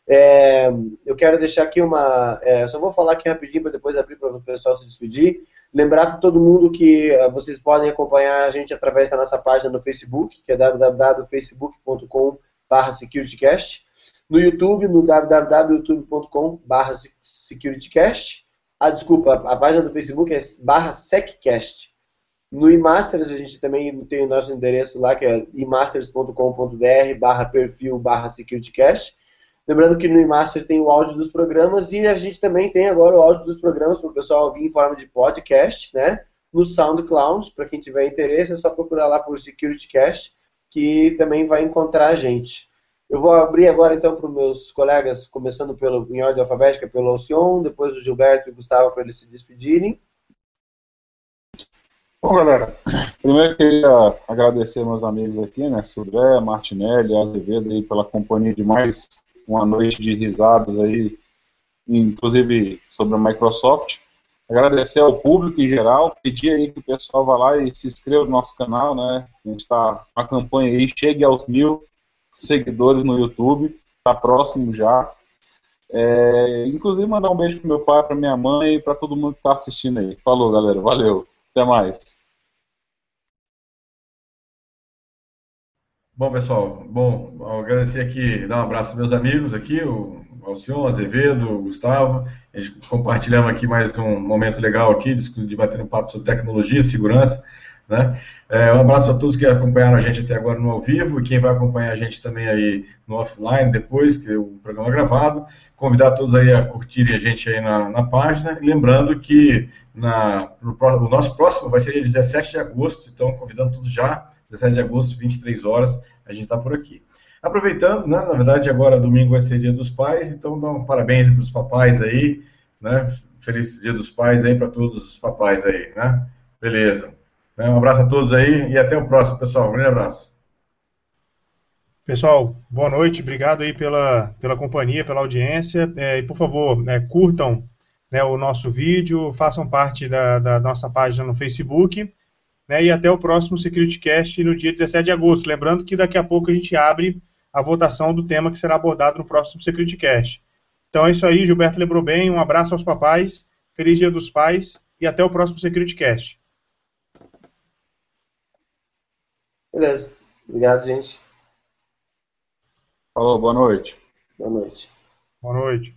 É, eu quero deixar aqui uma. É, só vou falar aqui rapidinho para depois abrir para o pessoal se despedir. Lembrar para todo mundo que uh, vocês podem acompanhar a gente através da nossa página no Facebook, que é www.facebook.com.br securitycast. No YouTube, no www.youtube.com.br securitycast. Ah, desculpa, a página do Facebook é barra seccast. No eMasters a gente também tem o nosso endereço lá, que é emasters.com.br barra perfil barra securitycast. Lembrando que no eMasters tem o áudio dos programas e a gente também tem agora o áudio dos programas para o pessoal ouvir em forma de podcast, né? No SoundCloud, para quem tiver interesse, é só procurar lá por SecurityCast, que também vai encontrar a gente. Eu vou abrir agora então para os meus colegas, começando pelo, em ordem alfabética pelo Alcion, depois o Gilberto e o Gustavo para eles se despedirem. Bom, galera, primeiro queria agradecer meus amigos aqui, né, Sudré, Martinelli, Azevedo aí pela companhia de mais uma noite de risadas aí, inclusive sobre a Microsoft. Agradecer ao público em geral, pedir aí que o pessoal vá lá e se inscreva no nosso canal, né? A gente está a campanha aí, chegue aos mil seguidores no YouTube, está próximo já. É, inclusive mandar um beijo pro meu pai, para minha mãe e para todo mundo que está assistindo aí. Falou, galera. Valeu. Até mais. Bom, pessoal, bom, agradecer aqui, dar um abraço aos meus amigos aqui, o Alcion, Azevedo, o Gustavo. A gente compartilhamos aqui mais um momento legal aqui, debatendo um papo sobre tecnologia, segurança. Né? É, um abraço a todos que acompanharam a gente até agora no ao vivo e quem vai acompanhar a gente também aí no offline depois, que é o programa gravado. Convidar todos aí a curtirem a gente aí na, na página. Lembrando que na, no, o nosso próximo vai ser dia 17 de agosto, então convidando todos já 17 de agosto, 23 horas, a gente está por aqui. Aproveitando, né, na verdade agora domingo vai ser dia dos pais, então dá um parabéns para os papais aí, né, feliz dia dos pais aí para todos os papais aí, né, beleza. Né, um abraço a todos aí e até o próximo, pessoal, um grande abraço. Pessoal, boa noite, obrigado aí pela, pela companhia, pela audiência, é, e por favor, né, curtam né, o nosso vídeo, façam parte da, da nossa página no Facebook, né, e até o próximo SecurityCast no dia 17 de agosto. Lembrando que daqui a pouco a gente abre a votação do tema que será abordado no próximo SecurityCast. Então é isso aí, Gilberto lembrou bem, um abraço aos papais, feliz dia dos pais e até o próximo SecurityCast. Beleza. Obrigado, gente. Falou, boa noite. Boa noite. Boa noite.